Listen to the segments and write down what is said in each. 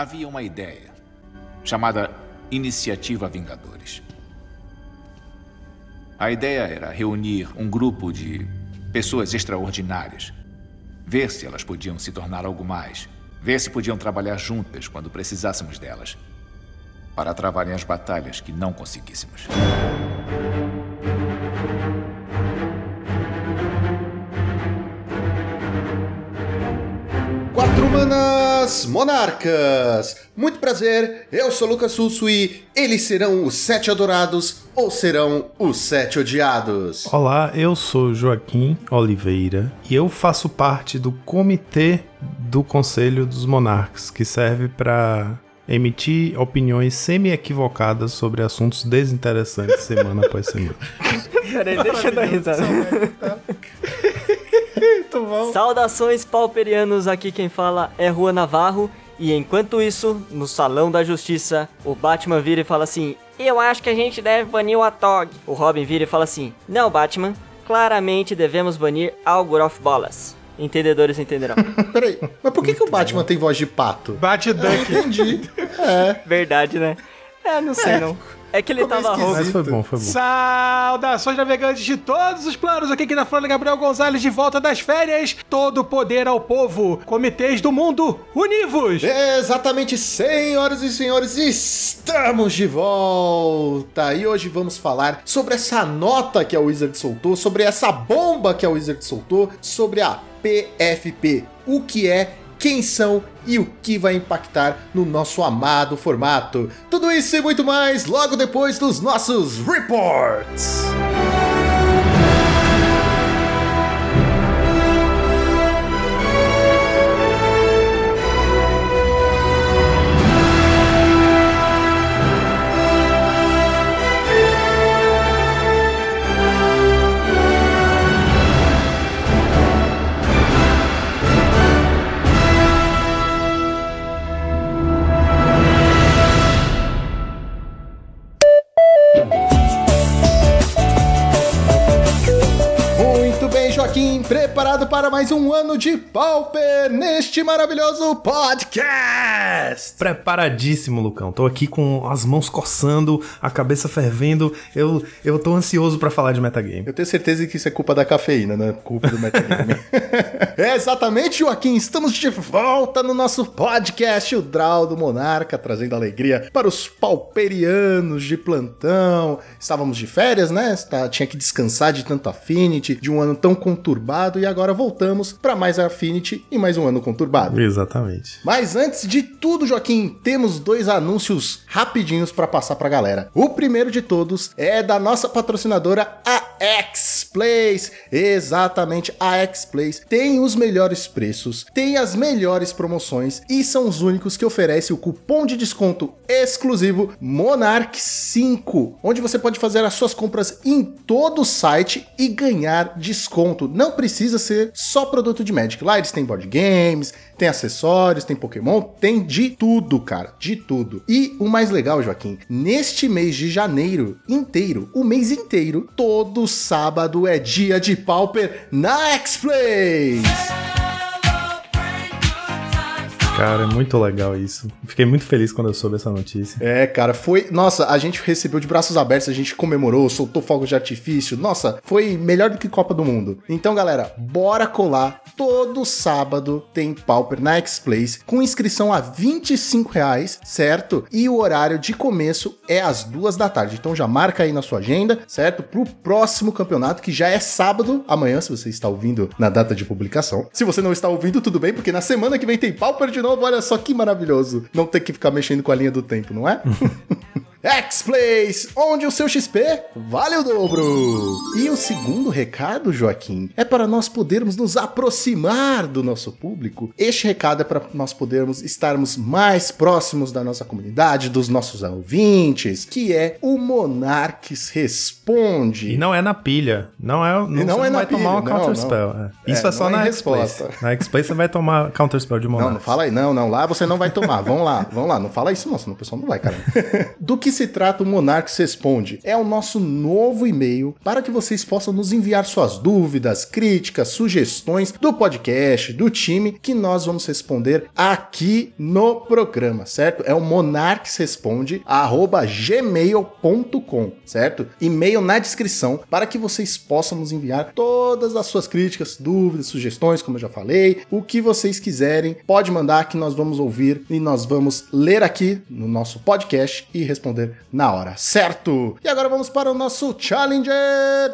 havia uma ideia chamada Iniciativa Vingadores. A ideia era reunir um grupo de pessoas extraordinárias, ver se elas podiam se tornar algo mais, ver se podiam trabalhar juntas quando precisássemos delas, para travarem as batalhas que não conseguíssemos. Manas Monarcas! Muito prazer, eu sou Lucas Susso e eles serão os sete adorados ou serão os sete odiados? Olá, eu sou Joaquim Oliveira e eu faço parte do comitê do Conselho dos Monarcas, que serve para emitir opiniões semi-equivocadas sobre assuntos desinteressantes semana após semana. Peraí, deixa eu dar risada. Saudações pauperianos, aqui quem fala é Rua Navarro. E enquanto isso, no Salão da Justiça, o Batman vira e fala assim: Eu acho que a gente deve banir o Atog. O Robin vira e fala assim: Não, Batman, claramente devemos banir Algoroth Bolas. Entendedores entenderão. Peraí, mas por que, que o Batman tem voz de pato? Bate Duck. Entendi. É. Verdade, né? É, não sei não. É que ele Ficou meio tava rouco. Mas foi bom, foi bom. Saudações navegantes de todos os planos. Aqui quem tá falando é Gabriel Gonzalez de volta das férias. Todo poder ao povo. Comitês do mundo, univos! Exatamente, senhoras e senhores, estamos de volta! E hoje vamos falar sobre essa nota que a Wizard soltou, sobre essa bomba que a Wizard soltou, sobre a PFP. O que é, quem são e o que vai impactar no nosso amado formato. Tudo isso e muito mais logo depois dos nossos reports! Para mais um ano de Pauper neste maravilhoso podcast! Preparadíssimo, Lucão. Tô aqui com as mãos coçando, a cabeça fervendo. Eu, eu tô ansioso pra falar de metagame. Eu tenho certeza que isso é culpa da cafeína, não é culpa do metagame. é exatamente, Joaquim. Estamos de volta no nosso podcast, o Draw do Monarca, trazendo alegria para os pauperianos de plantão. Estávamos de férias, né? Tá- Tinha que descansar de tanto Affinity, de um ano tão conturbado, e agora voltamos para mais Affinity e mais um ano conturbado. Exatamente. Mas antes de tudo, Joaquim, temos dois anúncios rapidinhos para passar pra galera. O primeiro de todos é da nossa patrocinadora, a X-Place. Exatamente, a X-Place tem os melhores preços, tem as melhores promoções e são os únicos que oferecem o cupom de desconto exclusivo Monarch5, onde você pode fazer as suas compras em todo o site e ganhar desconto. Não precisa ser só produto de Magic. Lá eles têm board games, tem acessórios, tem Pokémon, tem de tudo, cara, de tudo. E o mais legal, Joaquim, neste mês de janeiro inteiro, o mês inteiro, todo sábado é dia de Pauper na X-Place. Cara, é muito legal isso. Fiquei muito feliz quando eu soube essa notícia. É, cara, foi. Nossa, a gente recebeu de braços abertos, a gente comemorou, soltou fogos de artifício. Nossa, foi melhor do que Copa do Mundo. Então, galera, bora colar. Todo sábado tem Pauper na X-Place, com inscrição a 25 reais, certo? E o horário de começo é às duas da tarde. Então já marca aí na sua agenda, certo? Pro próximo campeonato, que já é sábado, amanhã, se você está ouvindo na data de publicação. Se você não está ouvindo, tudo bem, porque na semana que vem tem Pauper de novo. Olha só que maravilhoso. Não ter que ficar mexendo com a linha do tempo, não é? X-Place, onde o seu XP vale o dobro. E o segundo recado, Joaquim, é para nós podermos nos aproximar do nosso público. Este recado é para nós podermos estarmos mais próximos da nossa comunidade, dos nossos ouvintes, que é o Monarques Responde. E não é na pilha. Não é, não, E não você é na vai tomar uma pilha, não, counter não. spell. é. Isso É, é, só não é na resposta. Na X-Place você vai tomar counter spell de Não, Monarch. não fala aí, não, não. Lá você não vai tomar. Vamos lá, vamos lá. Não fala isso, não, senão o pessoal não vai, cara. Do que que se trata o Monarques Responde? É o nosso novo e-mail para que vocês possam nos enviar suas dúvidas, críticas, sugestões do podcast, do time, que nós vamos responder aqui no programa, certo? É o monarquesresponde@gmail.com, certo? E-mail na descrição para que vocês possam nos enviar todas as suas críticas, dúvidas, sugestões, como eu já falei, o que vocês quiserem, pode mandar que nós vamos ouvir e nós vamos ler aqui no nosso podcast e responder na hora, certo? E agora vamos para o nosso Challenger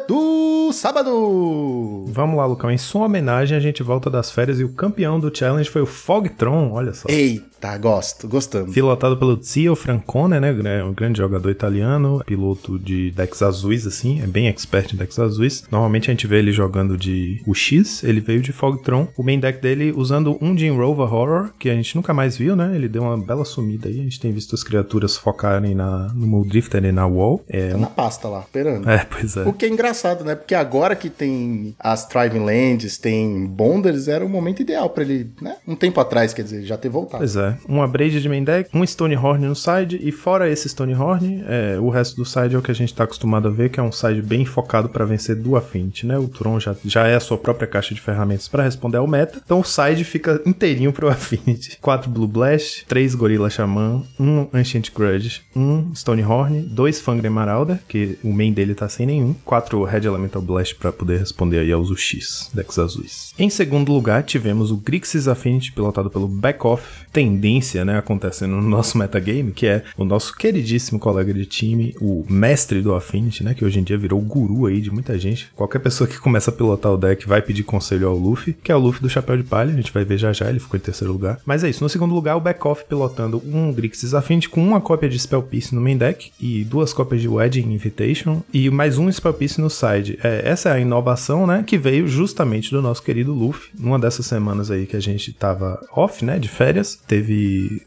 do sábado. Vamos lá, Lucão. Em sua homenagem, a gente volta das férias e o campeão do challenge foi o Fogtron, olha só. Eita, gosto, gostamos. Pilotado pelo Zio Francone, né? Um grande jogador italiano, piloto de decks azuis, assim, é bem expert em decks azuis. Normalmente a gente vê ele jogando de UX, ele veio de Fogtron. O main deck dele usando um Jim Rover Horror, que a gente nunca mais viu, né? Ele deu uma bela sumida aí. A gente tem visto as criaturas focarem na, no Muldrifter e na Wall. É tá na pasta lá, esperando. É, pois é. O que é engraçado, né? Porque agora que tem as Thriving Lands, tem Bonders, era o momento ideal para ele, né? Um tempo atrás, quer dizer, já ter voltado. Pois é. Uma Braid de main deck, um Stonehorn no side, e fora esse Stonehorn, é, o resto do side é o que a gente tá acostumado a ver, que é um side bem focado para vencer do Affinity, né? O Tron já, já é a sua própria caixa de ferramentas para responder ao meta, então o side fica inteirinho pro Affinity. 4 Blue Blast, 3 Gorilla Shaman, 1 Ancient Grudge, 1 Stonehorn, 2 Fangren Marauder, que o main dele tá sem nenhum, 4 Red Elemental Blast para poder responder aí aos UX, decks azuis. Em segundo lugar, tivemos o Grixis Affinity, pilotado pelo Backoff, tendência, né, acontecendo no nosso metagame, que é o nosso queridíssimo colega de time, o mestre do Affinity, né, que hoje em dia virou o guru aí de muita gente. Qualquer pessoa que começa a pilotar o deck vai pedir conselho ao Luffy, que é o Luffy do Chapéu de Palha, a gente vai ver já já, ele ficou em terceiro lugar. Mas é isso, no segundo lugar, o Backoff pilotando um Grixis Affinity com uma cópia de Spell Piece no main deck e duas cópias de Wedding Invitation e mais um Spell Piece no side. É, essa é a inovação, né, que veio justamente do nosso querido Luffy. Numa dessas semanas aí que a gente tava off, né, de férias, teve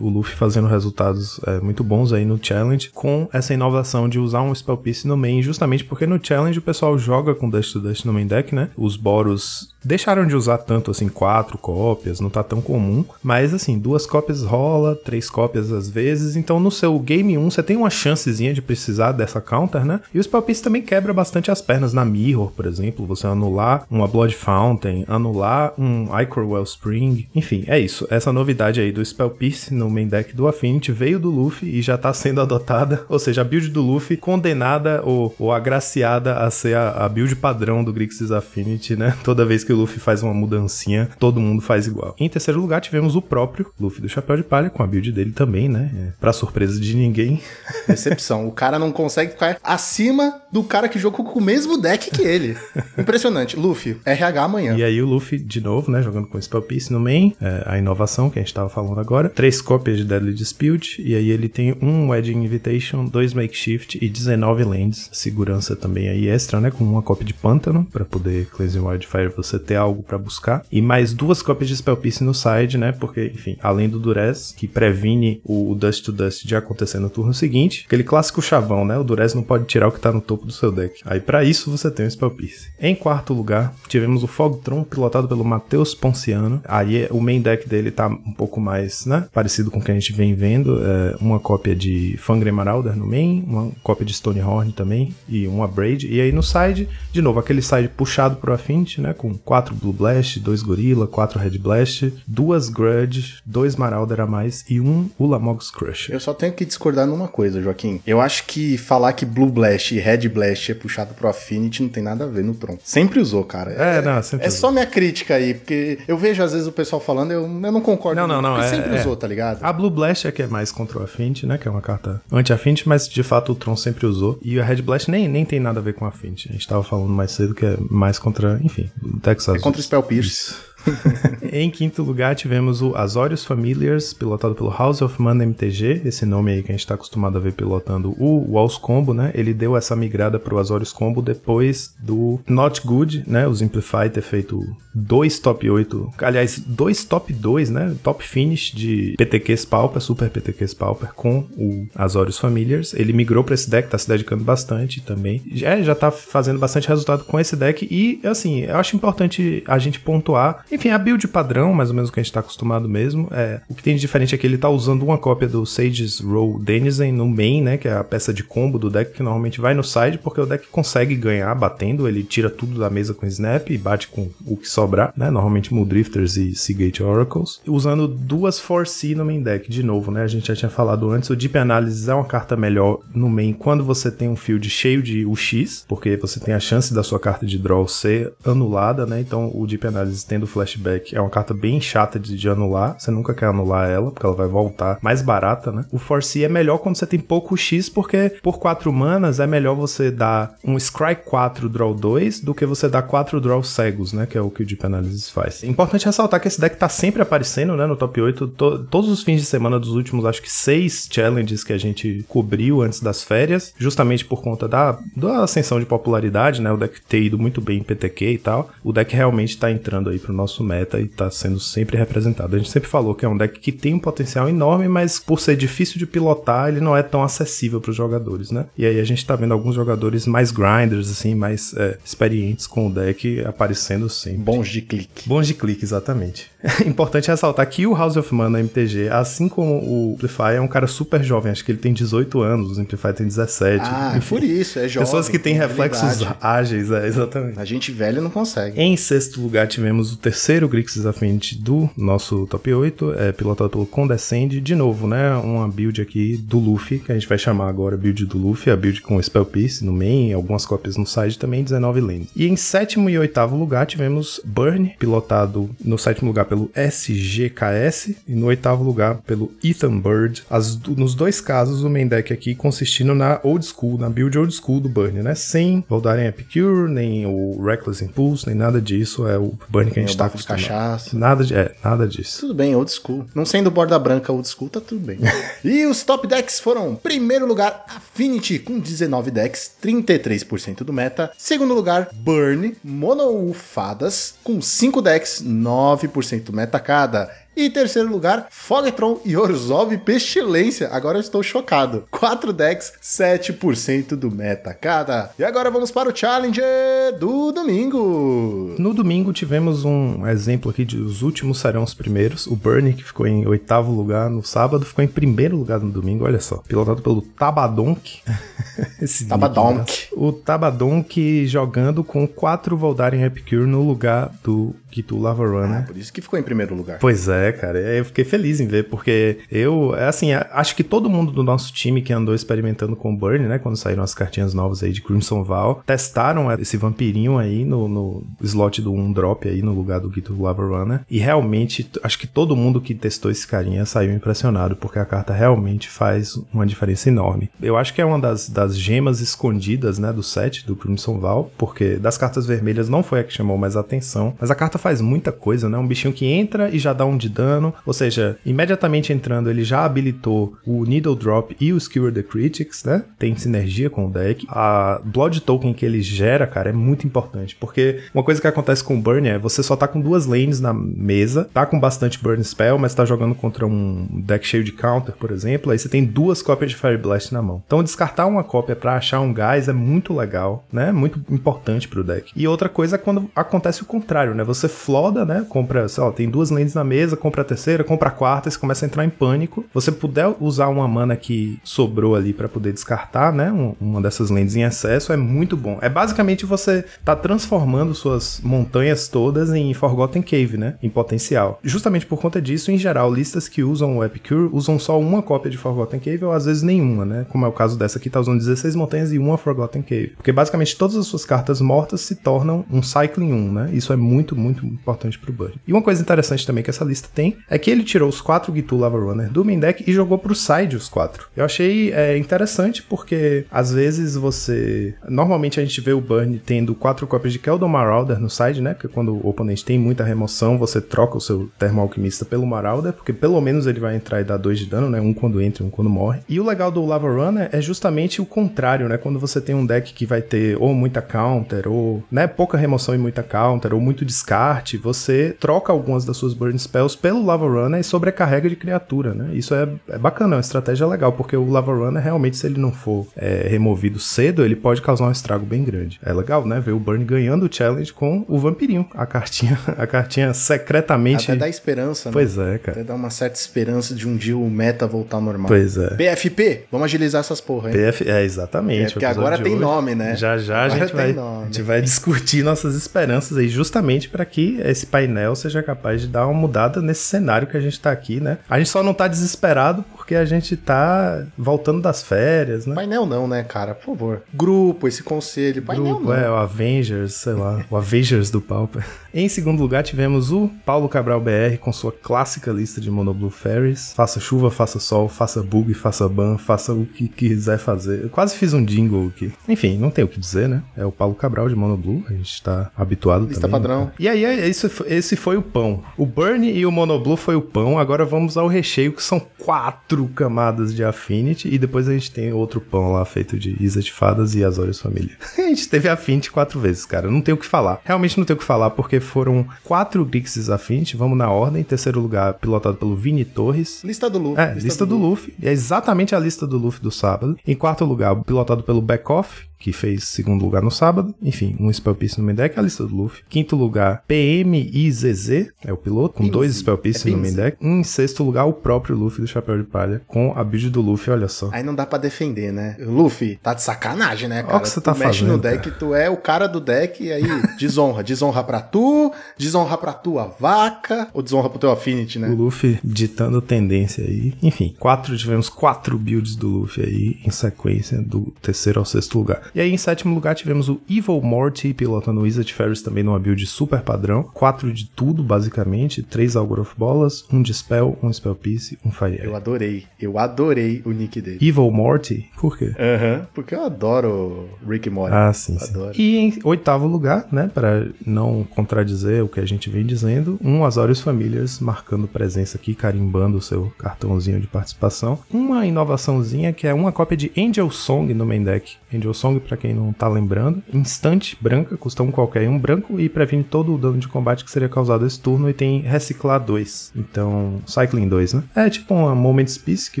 o Luffy fazendo resultados é, muito bons aí no challenge com essa inovação de usar um Spell Piece no main, justamente porque no challenge o pessoal joga com Dust to Dust no main deck, né? Os Boros deixaram de usar tanto assim quatro cópias, não tá tão comum, mas assim, duas cópias rola, três cópias às vezes, então no seu game 1 você tem uma chancezinha de precisar dessa counter, né? E o Spell Piece também quebra bastante as pernas na Mirror, por exemplo, você anular uma Blood Fountain, anular um Icor Wellspring, enfim, é isso. Essa novidade aí do Spell Piece no main deck do Affinity veio do Luffy e já tá sendo adotada, ou seja, a build do Luffy condenada ou, ou agraciada a ser a, a build padrão do Grixis Affinity, né? Toda vez que o Luffy faz uma mudancinha, todo mundo faz igual. Em terceiro lugar, tivemos o próprio Luffy do Chapéu de Palha, com a build dele também, né? É, pra surpresa de ninguém. Decepção. o cara não consegue ficar acima do cara que jogou com o mesmo deck que ele. Impressionante. Luffy, RH amanhã. E aí o Luffy, de novo, né? Jogando com Spell Piece no main, é, a inovação que a gente tava falando agora. Três cópias de Deadly Dispute, e aí ele tem um Wedding Invitation, dois Makeshift e 19 lands. Segurança também aí extra, né? Com uma cópia de Pântano, para poder Cleansing Wildfire você ter algo para buscar. E mais duas cópias de Spell Piece no side, né? Porque, enfim, além do Durez, que previne o, o Dust to Dust de acontecer no turno seguinte, aquele clássico chavão, né? O Durez não pode tirar o que tá no topo do seu deck. Aí para isso você tem o Spell Piece. Em quarto lugar, tivemos o Fogtron, pilotado pelo Matheus Ponciano. Aí o main deck dele tá um pouco mais, né? Parecido com o que a gente vem vendo. É uma cópia de Fangren Marauder no main, uma cópia de Stonehorn também, e uma Braid. E aí no side, de novo, aquele side puxado pro Affinity, né? Com quatro Blue Blast, dois Gorilla, quatro Red Blast, duas Grudge, dois Marauder a mais e um Ulamogs Crusher. Eu só tenho que discordar numa coisa, Joaquim. Eu acho que falar que Blue Blast e Red Blast é puxado pro Affinity não tem nada a ver no Tron. Sempre usou, cara. É, não, sempre É usou. só minha crítica aí, porque eu vejo às vezes o pessoal falando, eu, eu não concordo. Não, não, não, é- sempre é. usou, tá ligado? A Blue Blast é que é mais contra o Affinity, né? Que é uma carta anti-Affinity, mas de fato o Tron sempre usou. E a Red Blast nem, nem tem nada a ver com Affinity. A gente tava falando mais cedo que é mais contra, enfim, Texas. É contra o Spell Pierce. em quinto lugar, tivemos o Azorius Familiars, pilotado pelo House of Mana MTG, esse nome aí que a gente tá acostumado a ver pilotando o Walls Combo, né? Ele deu essa migrada pro Azorius Combo depois do Not Good, né? O Simplify ter feito dois top 8, aliás, dois top 2, né? Top finish de PTQs Pauper, Super PTQs Pauper com o Azorius Familiars. Ele migrou pra esse deck, tá se dedicando bastante também. Já, já tá fazendo bastante resultado com esse deck e, assim, eu acho importante a gente pontuar Enfim, a build padrão, mais ou menos o que a gente tá acostumado mesmo. É, o que tem de diferente é que ele tá usando uma cópia do Sage's Roll Denizen no main, né? Que é a peça de combo do deck que normalmente vai no side, porque o deck consegue ganhar batendo, ele tira tudo da mesa com snap e bate com o que sobrar, né? Normalmente Muldrifters e Seagate Oracles. Usando duas Force no main deck, de novo, né? A gente já tinha falado antes, o Deep Analysis é uma carta melhor no main quando você tem um field cheio de UX, porque você tem a chance da sua carta de draw ser anulada, né? Então o Deep Analysis tendo flashback é uma carta bem chata de, de anular, você nunca quer anular ela, porque ela vai voltar mais barata, né? O Force é melhor quando você tem pouco X, porque por 4 manas é melhor você dar um Scry 4 draw 2 do que você dar 4 draw cegos, né? Que é o que o Deep Analysis faz. Importante ressaltar que esse deck tá sempre aparecendo, né? No top 8, to todos os fins de semana dos últimos, acho que seis challenges que a gente cobriu antes das férias, justamente por conta da, da ascensão de popularidade, né? O deck ter ido muito bem em PTQ e tal. O deck realmente tá entrando aí pro nosso meta e tá sendo sempre representado. A gente sempre falou que é um deck que tem um potencial enorme, mas por ser difícil de pilotar, ele não é tão acessível para os jogadores, né? E aí a gente tá vendo alguns jogadores mais grinders, assim, mais é, experientes com o deck aparecendo sempre. Bons de clique. Bons de clique, exatamente. É importante ressaltar que o House of Mana MTG, assim como o Amplify, é um cara super jovem, acho que ele tem 18 anos, o Amplify tem 17. Ah, Enfim, por isso, é jovem. Pessoas que têm reflexos ágeis, é, exatamente. A gente velho não consegue. Em sexto lugar, tivemos o terceiro Grixis Affinity do nosso top 8, é, pilotado pelo Condescend. De novo, né? Uma build aqui do Luffy, que a gente vai chamar agora build do Luffy, a build com Spell Piece no main, algumas cópias no side também, 19 lanes. E em sétimo e oitavo lugar, tivemos Burn, pilotado no sétimo lugar pelo SGKS e no oitavo lugar pelo Ethan Bird. As, nos dois casos, o main deck aqui consistindo na old school, na build old school do Burn, né? Sem Voldaren Epicure, nem o Reckless Impulse, nem nada disso. É o Burn que a gente tá acostumado. cachaça. Nada, de, é, nada disso. Tudo bem, old school. Não sendo borda branca old school, tá tudo bem. e os top decks foram: primeiro lugar, Affinity, com 19 decks, 33% do meta. Segundo lugar, Burn, Mono Fadas, com 5 decks, 9% do meta cada. E em terceiro lugar, Fogetron e Orzhov Pestilência. Agora eu estou chocado. 4 decks, 7% do meta cada. E agora vamos para o Challenger do domingo. No domingo tivemos um exemplo aqui de os últimos serão os primeiros. O Burnie, que ficou em oitavo lugar no sábado, ficou em primeiro lugar no domingo, olha só. Pilotado pelo Tabadonk. Esse Tabadonk. O Tabadonk jogando com 4 Voldaren Epicure no lugar do Gitu Lava Runner. Ah, por isso que ficou em primeiro lugar. Pois é, cara. Eu fiquei feliz em ver, porque eu, assim, acho que todo mundo do nosso time que andou experimentando com o Burn, né, quando saíram as cartinhas novas aí de Crimson Val, testaram esse vampirinho aí no, no slot do 1 drop aí no lugar do Gitu Lava Runner. E realmente, acho que todo mundo que testou esse carinha saiu impressionado, porque a carta realmente faz uma diferença enorme. Eu acho que é uma das, das gemas escondidas, né, do set do Crimson Val, porque das cartas vermelhas não foi a que chamou mais atenção, mas a carta faz muita coisa, né? Um bichinho que entra e já dá um de dano, ou seja, imediatamente entrando ele já habilitou o Needle Drop e o Skewer the Critics, né? Tem sinergia com o deck. A Blood Token que ele gera, cara, é muito importante, porque uma coisa que acontece com o Burn é você só tá com duas lanes na mesa, tá com bastante Burn Spell, mas tá jogando contra um deck cheio de counter, por exemplo, aí você tem duas cópias de Fire Blast na mão. Então descartar uma cópia para achar um gás é muito legal, né? Muito importante pro deck. E outra coisa é quando acontece o contrário, né? Você floda, né? Compra, sei lá, tem duas lanes na mesa, compra a terceira, compra a quarta, você começa a entrar em pânico. Você puder usar uma mana que sobrou ali para poder descartar, né? Um, uma dessas lanes em excesso é muito bom. É basicamente você tá transformando suas montanhas todas em Forgotten Cave, né? Em potencial. Justamente por conta disso, em geral, listas que usam o Epicure usam só uma cópia de Forgotten Cave ou às vezes nenhuma, né? Como é o caso dessa aqui, tá usando 16 montanhas e uma Forgotten Cave. Porque basicamente todas as suas cartas mortas se tornam um Cycling 1, né? Isso é muito, muito importante pro Buddy. E uma coisa interessante também que essa lista tem é que ele tirou os quatro Gitu Lava Runner do main deck e jogou pro side os quatro. Eu achei é, interessante porque às vezes você. Normalmente a gente vê o Burn tendo quatro cópias de Keldon Marauder no side, né? Porque quando o oponente tem muita remoção, você troca o seu Termo Alquimista pelo Marauder, porque pelo menos ele vai entrar e dar dois de dano, né? Um quando entra e um quando morre. E o legal do Lava Runner é justamente o contrário, né? Quando você tem um deck que vai ter ou muita counter, ou né, pouca remoção e muita counter, ou muito descarte, você troca algumas das suas Burn Spells pelo Lava Runner e sobrecarrega de criatura, né? Isso é, é bacana, é uma estratégia legal, porque o Lava Runner realmente, se ele não for é, removido cedo, ele pode causar um estrago bem grande. É legal, né? Ver o Burn ganhando o challenge com o vampirinho. A cartinha, a cartinha secretamente. Até dá esperança, né? Pois é, cara. Até dá uma certa esperança de um dia o meta voltar ao normal. Pois é. PFP, vamos agilizar essas porra, hein? PF, é, exatamente. É, porque agora tem hoje. nome, né? Já já a gente, vai, nome. a gente vai discutir nossas esperanças aí, justamente para que esse painel seja capaz de dar uma mudada nesse cenário que a gente tá aqui, né? A gente só não tá desesperado porque a gente tá voltando das férias, né? Painel não, né, cara? Por favor. Grupo, esse conselho. Painel Grupo, não. é, o Avengers, sei lá, o Avengers do Pauper. Em segundo lugar, tivemos o Paulo Cabral BR com sua clássica lista de Monoblue Fairies. Faça chuva, faça sol, faça bug, faça ban, faça o que quiser fazer. Eu quase fiz um jingle aqui. Enfim, não tem o que dizer, né? É o Paulo Cabral de Monoblue, a gente tá habituado Lista também. né, padrão. cara? E aí, é- esse, foi- esse foi o pão. O Burn e o Monoblue foi o pão. Agora vamos ao recheio, que são quatro camadas de Affinity. E depois a gente tem outro pão lá feito de Isa de Fadas e Azorius Família. a gente teve Affinity quatro vezes, cara. Não tem o que falar. Realmente não tem o que falar, porque foram quatro Grixis Affinity. Vamos na ordem. Em terceiro lugar, pilotado pelo Vini Torres. Lista do Luffy. É, lista, do Luffy. É exatamente a lista do Luffy do sábado. Em quarto lugar, pilotado pelo Backoff, que fez segundo lugar no sábado. Enfim, um Spell Piece no main deck, a lista do Luffy. Quinto lugar, PMIZZ, é o piloto, com dois Spell Pieces É no main deck. Em sexto lugar, o próprio Luffy do Chapéu de Palha, com a build do Luffy, olha só. Aí não dá pra defender, né? Luffy, tá de sacanagem, né, cara? Olha o que você tá tu mexe fazendo, no deck, tu é o cara do deck, e aí desonra. desonra pra tu, desonra pra tua vaca, ou desonra pro teu Affinity, O né? Luffy ditando tendência aí. Enfim, quatro, tivemos quatro builds do Luffy aí em sequência, do terceiro ao sexto lugar. E aí, em sétimo lugar, tivemos o Evil Morty pilotando o Wizard Ferris também numa build super padrão. Quatro de tudo, basicamente. Três Algor of Bolas, um Dispel, um Spell Piece, um Fire. Eu adorei. Eu adorei o nick dele. Evil Morty? Por quê? Aham. Porque eu adoro Rick Morty. Ah, sim, sim. Adoro. E em oitavo lugar, né, para não contradizer o que a gente vem dizendo, um Azorius Familiars marcando presença aqui, carimbando o seu cartãozinho de participação. Uma inovaçãozinha que é uma cópia de Angel Song no main deck. Angel Song, pra quem não tá lembrando, instante branca, custa um qualquer um branco e previne todo o dano de combate que seria causado esse turno e tem reciclar 2. Então, Cycling 2, né? É tipo uma Moment Piece que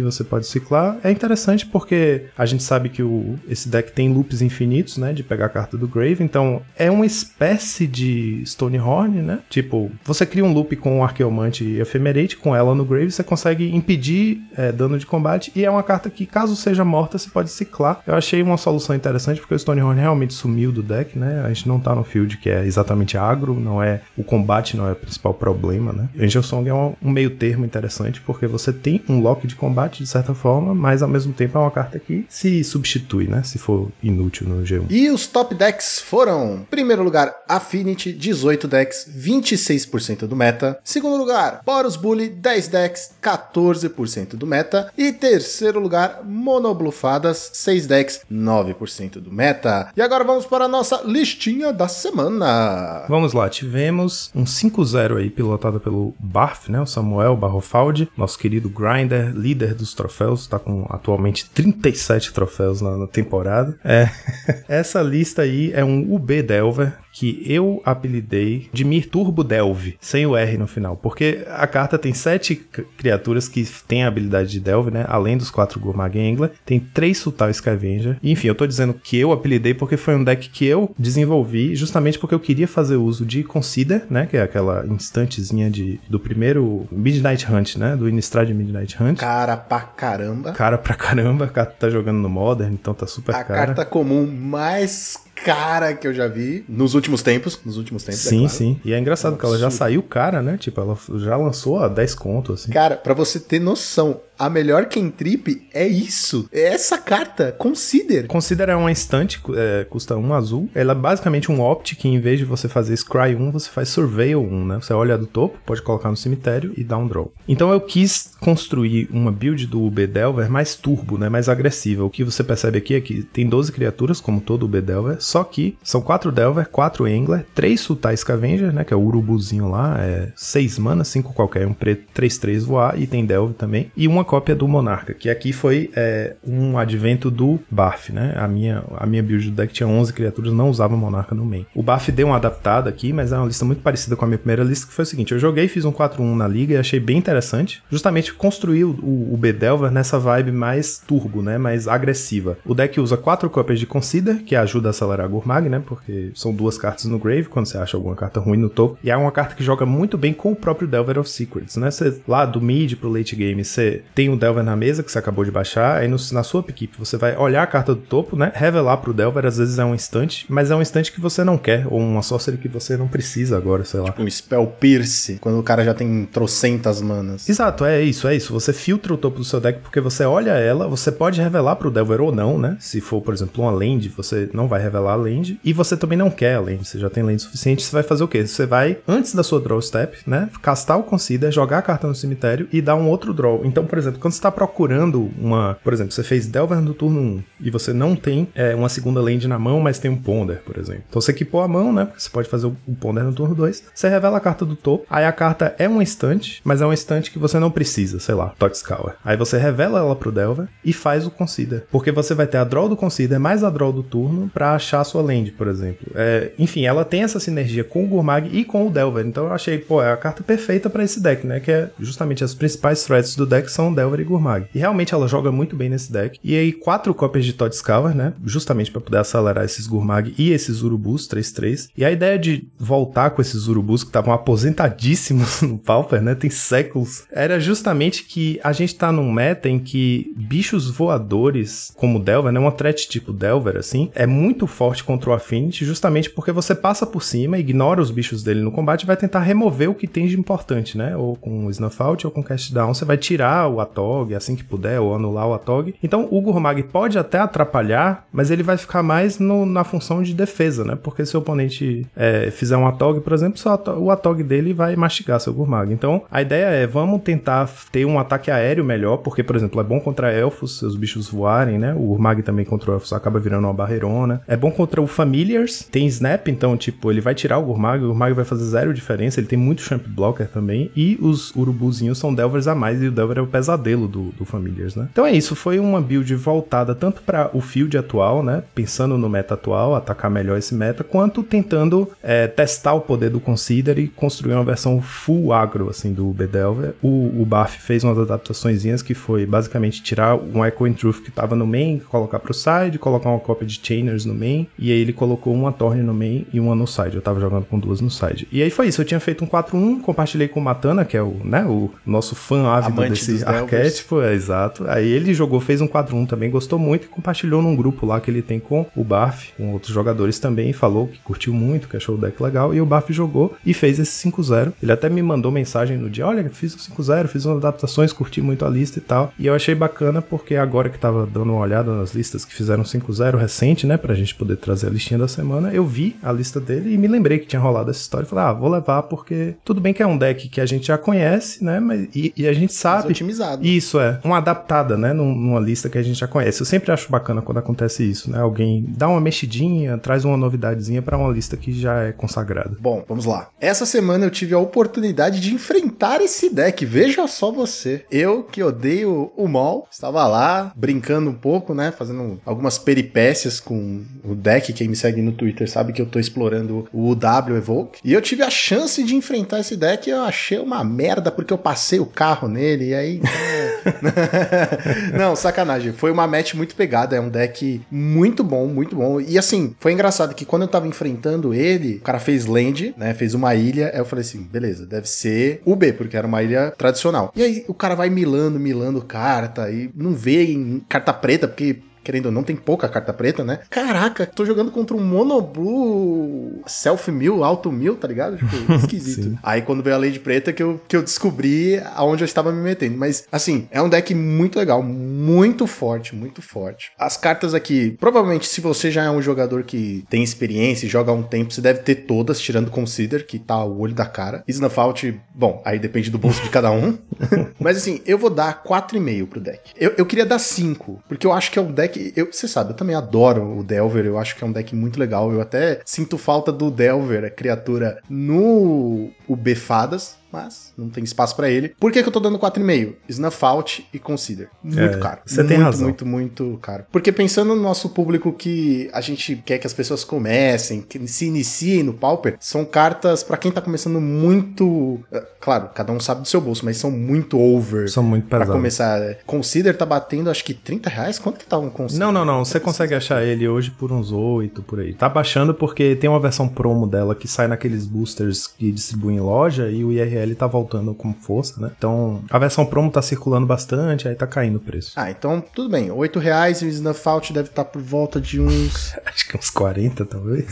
você pode ciclar. É interessante porque a gente sabe que o, esse deck tem loops infinitos, né? De pegar a carta do Grave. Então, é uma espécie de Stonehorn, né? Tipo, você cria um loop com Arqueomante e Ephemerate, com ela no Grave, você consegue impedir é, dano de combate. E é uma carta que, caso seja morta, você pode ciclar. Eu achei uma solução interessante porque o Stonehorn realmente sumiu do deck, né? A gente não tá no field que é exatamente agro, não é o combate, não é o principal problema, né? Angel Song é um, um meio termo interessante porque você tem um lock de combate de certa forma, mas ao mesmo tempo é uma carta que se substitui, né? Se for inútil no G1. E os top decks foram: primeiro lugar, Affinity, 18 decks, 26% do meta. Segundo lugar, Boros Bully, 10 decks, 14% do meta. E terceiro lugar, Monoblufadas, 6 decks, 9% do meta. E agora vamos para a nossa listinha da semana. Vamos lá, tivemos um 5-0 aí pilotado pelo Barf, né? O Samuel Barrofaldi, nosso querido Grinder, líder dos troféus, tá com atualmente 37 troféus na, na temporada. É, essa lista aí é um UB Delver que eu apelidei de Mir Turbo Delve, sem o R no final, porque a carta tem sete criaturas que têm a habilidade de Delve, né? Além dos quatro Gourmag Angler, tem três Sutal Scavenger. E, enfim, eu tô dizendo que eu apelidei porque foi um deck que eu desenvolvi justamente porque eu queria fazer uso de Consider, né? Que é aquela instantezinha de, do primeiro Midnight Hunt, né? Do Innistrad Midnight Hunt. Cara pra caramba. Cara pra caramba, a carta tá jogando no Modern, então tá super A cara. carta comum mais cara que eu já vi nos últimos tempos. Nos últimos tempos, é Sim, claro. sim. E é engraçado É um que ela já saiu cara, né? Tipo, ela já lançou a 10 conto, assim. Cara, pra você ter noção, a melhor Kentrip é isso. É essa carta. Consider. Considera uma instante, é, custa um azul. Ela é basicamente um opt que em vez de você fazer Scry 1, você faz Surveil 1, né? Você olha do topo, pode colocar no cemitério e dá um draw. Então eu quis construir uma build do UB Delver mais turbo, né? Mais agressiva. O que você percebe aqui é que tem 12 criaturas, como todo UB Delver, só que são 4 Delver, 4 Angler, 3 Sultai Scavenger, né? Que é o urubuzinho lá, é 6 mana, 5 qualquer, um preto, 3-3 voar, e tem Delve também. E uma cópia do Monarca, que aqui foi é, um advento do Barf, né? A minha, a minha build do deck tinha 11 criaturas, não usava Monarca no main. O Barf deu uma adaptada aqui, mas é uma lista muito parecida com a minha primeira lista, que foi o seguinte, eu joguei, fiz um 4-1 na liga e achei bem interessante, justamente construir o, o, Bedelver nessa vibe mais turbo, né? Mais agressiva. O deck usa quatro cópias de Consider, que ajuda a acelerar a Gurmag, né? Porque são duas cartas no grave, quando você acha alguma carta ruim no topo. E é uma carta que joga muito bem com o próprio Delver of Secrets, né? Você, lá do mid pro late game, você tem o Delver na mesa que você acabou de baixar, aí no, na sua equipe você vai olhar a carta do topo, né? Revelar pro Delver, às vezes é um instante, mas é um instante que você não quer, ou uma sorcery que você não precisa agora, sei lá. Tipo um Spell Pierce, quando o cara já tem trocentas manas. Exato, é isso, é isso. Você filtra o topo do seu deck porque você olha ela, você pode revelar pro Delver ou não, né? Se for, por exemplo, uma land, você não vai revelar a land, e você também não quer a land, você já tem land suficiente, você vai fazer o quê? Você vai, antes da sua draw step, né? Castar o Consider, jogar a carta no cemitério e dar um outro draw. Então, por exemplo, quando você tá procurando uma. Por exemplo, você fez Delver no turno 1 e você não tem é, uma segunda land na mão, mas tem um Ponder, por exemplo. Então você equipou a mão, né? Porque você pode fazer o Ponder no turno 2. Você revela a carta do topo. Aí a carta é um instante, mas é um instante que você não precisa, sei lá, Toxcour. Aí você revela ela pro Delver e faz o Consider. Porque você vai ter a draw do Consider mais a draw do turno para achar a sua land, por exemplo. É, enfim, ela tem essa sinergia com o Gurmag e com o Delver. Então eu achei, pô, é a carta perfeita para esse deck, né? Que é justamente as principais threats do deck são Delver e Gurmag. E realmente ela joga muito bem nesse deck. E aí, quatro cópias de Todd Scour, né? Justamente para poder acelerar esses Gurmag e esses Urubus 3-3. E a ideia de voltar com esses Urubus que estavam aposentadíssimos no Pauper, né? Tem séculos. Era justamente que a gente tá num meta em que bichos voadores, como Delver, né? Uma threat tipo Delver, assim, é muito forte contra o Affinity, justamente porque você passa por cima, ignora os bichos dele no combate e vai tentar remover o que tem de importante, né? Ou com Snuff Out ou com Cast Down, você vai tirar o Atog assim que puder, ou anular o Atog. Então o Gurmag pode até atrapalhar, mas ele vai ficar mais no, na função de defesa, né? Porque se o oponente é, fizer um Atog, por exemplo, o Atog dele vai mastigar seu Gurmag. Então a ideia é, vamos tentar ter um ataque aéreo melhor, porque, por exemplo, é bom contra elfos, seus bichos voarem, né? O Gurmag também contra elfos acaba virando uma barreirona. É bom contra o Familiars, tem Snap, então, tipo, ele vai tirar o Gurmag, o Gurmag vai fazer zero diferença, ele tem muito Champ Blocker também, e os Urubuzinhos são Delvers a mais, e o Delver é o pesadelo do, do Familiars, né? Então é isso, foi uma build voltada tanto para o field atual, né? Pensando no meta atual, atacar melhor esse meta, quanto tentando é, testar o poder do Consider e construir uma versão full agro, assim, do Bedelver. O, o Baf fez umas adaptações que foi basicamente tirar um Echoing Truth que tava no main, colocar pro side, colocar uma cópia de Chainers no main, e aí ele colocou uma Torne no main e uma no side. Eu tava jogando com duas no side. E aí foi isso, eu tinha feito um 4-1, compartilhei com o Matana, que é o, né, o nosso fã ávido Amante desse arquétipo, é exato. Aí ele jogou, fez um 4-1 também, gostou muito e compartilhou num grupo lá que ele tem com o Barf, com outros jogadores também, e falou que curtiu muito, que achou o deck legal, e o Barf jogou e fez esse 5-0. Ele até me mandou mensagem no dia, olha, fiz o 5-0, fiz umas adaptações, curti muito a lista e tal. E eu achei bacana porque agora que tava dando uma olhada nas listas que fizeram 5-0 recente, né, pra gente poder trazer a listinha da semana, eu vi a lista dele e me lembrei que tinha rolado essa história e falei, ah, vou levar porque tudo bem que é um deck que a gente já conhece, né, mas e, e a gente sabe otimizado. Isso é, uma adaptada, né, num- numa lista que a gente já conhece. Eu sempre acho bacana quando acontece isso, né? Alguém dá uma mexidinha, traz uma novidadezinha pra uma lista que já é consagrada. Bom, vamos lá. Essa semana eu tive a oportunidade de enfrentar esse deck. Veja só você. Eu que odeio o Mol, estava lá brincando um pouco, né? Fazendo algumas peripécias com o deck. Quem me segue no Twitter sabe que eu tô explorando o UW Evoke. E eu tive a chance de enfrentar esse deck e eu achei uma merda porque eu passei o carro nele. E aí. Não, sacanagem. Foi uma match muito pegada. É um deck muito bom, muito bom. E assim, foi engraçado que quando eu tava enfrentando ele, o cara fez land, né? Fez uma ilha. Aí eu falei assim, beleza, deve ser o B, porque era uma ilha tradicional. E aí o cara vai milando, milando carta e não vê em carta preta, porque querendo ou não, tem pouca carta preta, né? Caraca, tô jogando contra um monoblue self-mill, auto-mill, tá ligado? Tipo, esquisito. Aí quando veio a Lady Preta que eu, que eu descobri aonde eu estava me metendo. Mas, assim, é um deck muito legal, muito forte, muito forte. As cartas aqui, provavelmente, se você já é um jogador que tem experiência e joga há um tempo, você deve ter todas, tirando Consider, que tá o olho da cara. Snuff Out, bom, aí depende do bolso de cada um. Mas, assim, eu vou dar 4,5 pro deck. Eu, eu queria dar 5, porque eu acho que é um deck. Eu, você sabe, eu também adoro o Delver, eu acho que é um deck muito legal. Eu até sinto falta do Delver, a criatura, no o B Fadas. mas não tem espaço pra ele. Por que, que eu tô dando 4,5? Snuff Out e Consider. Muito É, caro. você tem razão. Muito, muito caro. Porque pensando no nosso público que a gente quer que as pessoas comecem, que se iniciem no Pauper, são cartas pra quem tá começando muito. eh, Claro, cada um sabe do seu bolso, mas são muito over. São muito Pra pesados. começar. Consider tá batendo acho que 30 reais? Quanto que tá um Consider? Não, não, não. Você consegue achar ele hoje por uns 8 por aí. Tá baixando porque tem uma versão promo dela que sai naqueles boosters que distribuem em loja e o IRL tá voltando com força, né? Então a versão promo tá circulando bastante, aí tá caindo o preço. Ah, então tudo bem. 8 reais e o Snuff Out deve estar por volta de uns. Acho que uns 40 talvez.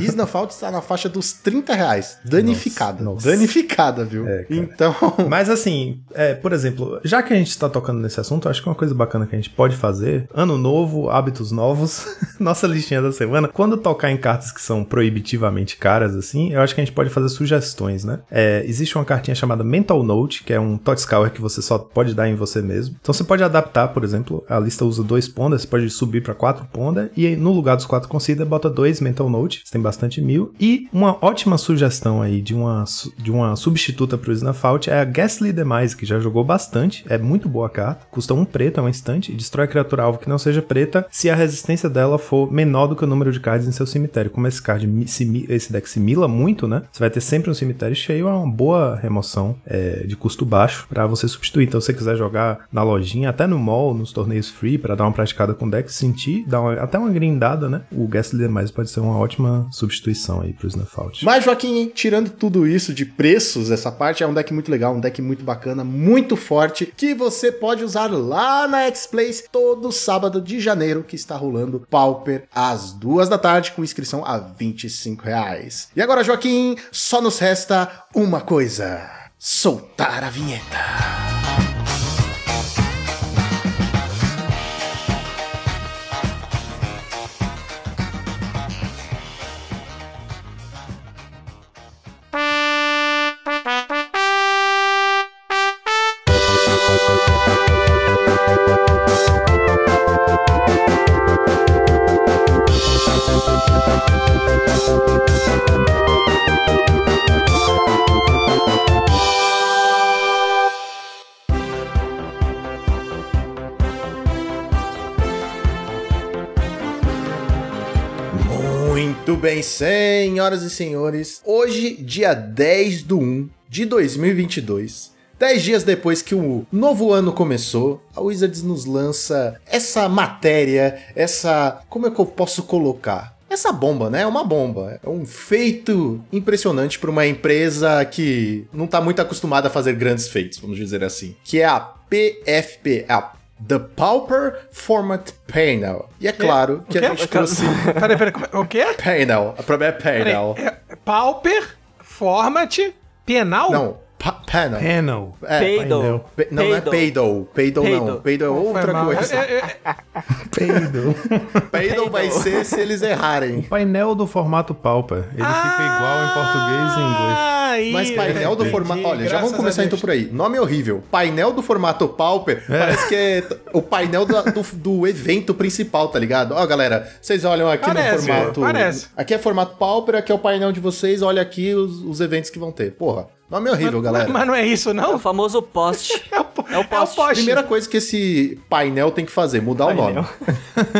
e Snuff Out está na faixa dos 30 reais. Danificada. Nossa, nossa. Danificada, viu? É, então. Mas assim, é, por exemplo, já que a gente tá tocando nesse assunto, acho que uma coisa bacana que a gente pode fazer, ano novo, hábitos novos, nossa listinha da semana, quando tocar em cartas que são proibitivamente caras, assim, eu acho que a gente pode fazer sugestões, né? É, existe uma cartinha chamada Mental Note, que é um Totscour que você só pode dar em você mesmo. Então você pode adaptar, por exemplo, a lista usa dois pondas, você pode subir para quatro pondas, e no lugar dos quatro consider, bota dois Mental Note, você tem bastante mil. E uma ótima sugestão aí de uma, de uma substituta pro Snuff Out é a Ghastly Demise, que já jogou bastante, é muito boa a carta, custa um preto, é um instante, e destrói a criatura alvo que não seja preta se a resistência dela for menor do que o número de cards em seu cemitério. Como esse card, esse deck se mila muito, né? Você vai ter sempre um cemitério cheio, é uma boa remoção é, de custo baixo pra você substituir. Então, se você quiser jogar na lojinha, até no mall, nos torneios free, pra dar uma praticada com o deck, sentir, dar uma- até uma grindada, né? O Ghastly Demise pode ser uma ótima substituição aí pro Snuff Out. Mas, Joaquim, tirando tudo isso de preços, essa parte é um deck muito legal, um deck muito bacana, muito forte, que você pode usar lá na X-Place todo sábado de janeiro, que está rolando Pauper às duas da tarde, com inscrição a 25 reais. E agora, Joaquim, só nos resta uma coisa: soltar a vinheta. Muito bem, senhoras e senhores. Hoje, dia 10 do 1 de 2022, 10 dias depois que o novo ano começou, a Wizards nos lança essa matéria, essa. Como é que eu posso colocar? Essa bomba, né? É uma bomba. É um feito impressionante para uma empresa que não tá muito acostumada a fazer grandes feitos, vamos dizer assim. Que é a PFP, a The Pauper Format Panel. E é claro que O a gente trouxe. Peraí, peraí, é- o quê? Panel. A problema é Peraí, panel. é Pauper, Format, Penal? Não, pa- panel. Panel. É, pe- não, não é peidou. Peidou não. Peidou é outra coisa. É, é, é, Peido. Peidou vai ser se eles errarem. painel do formato Pauper. Ele fica igual em português e em inglês. Aí, Mas painel do formato. Olha, já vamos começar então por aí. Nome horrível. Painel do formato Pauper. Parece que é o painel do, do, do evento principal, tá ligado? Ó, galera, vocês olham aqui Parece, no formato. parece. Aqui é formato Pauper, aqui é o painel de vocês. Olha aqui os, os eventos que vão ter. Porra, nome horrível, Mas- galera. Mas não é isso, É o não? famoso poste. É o, po- É o poste. Primeira coisa que esse painel tem que fazer, mudar o Painel. nome.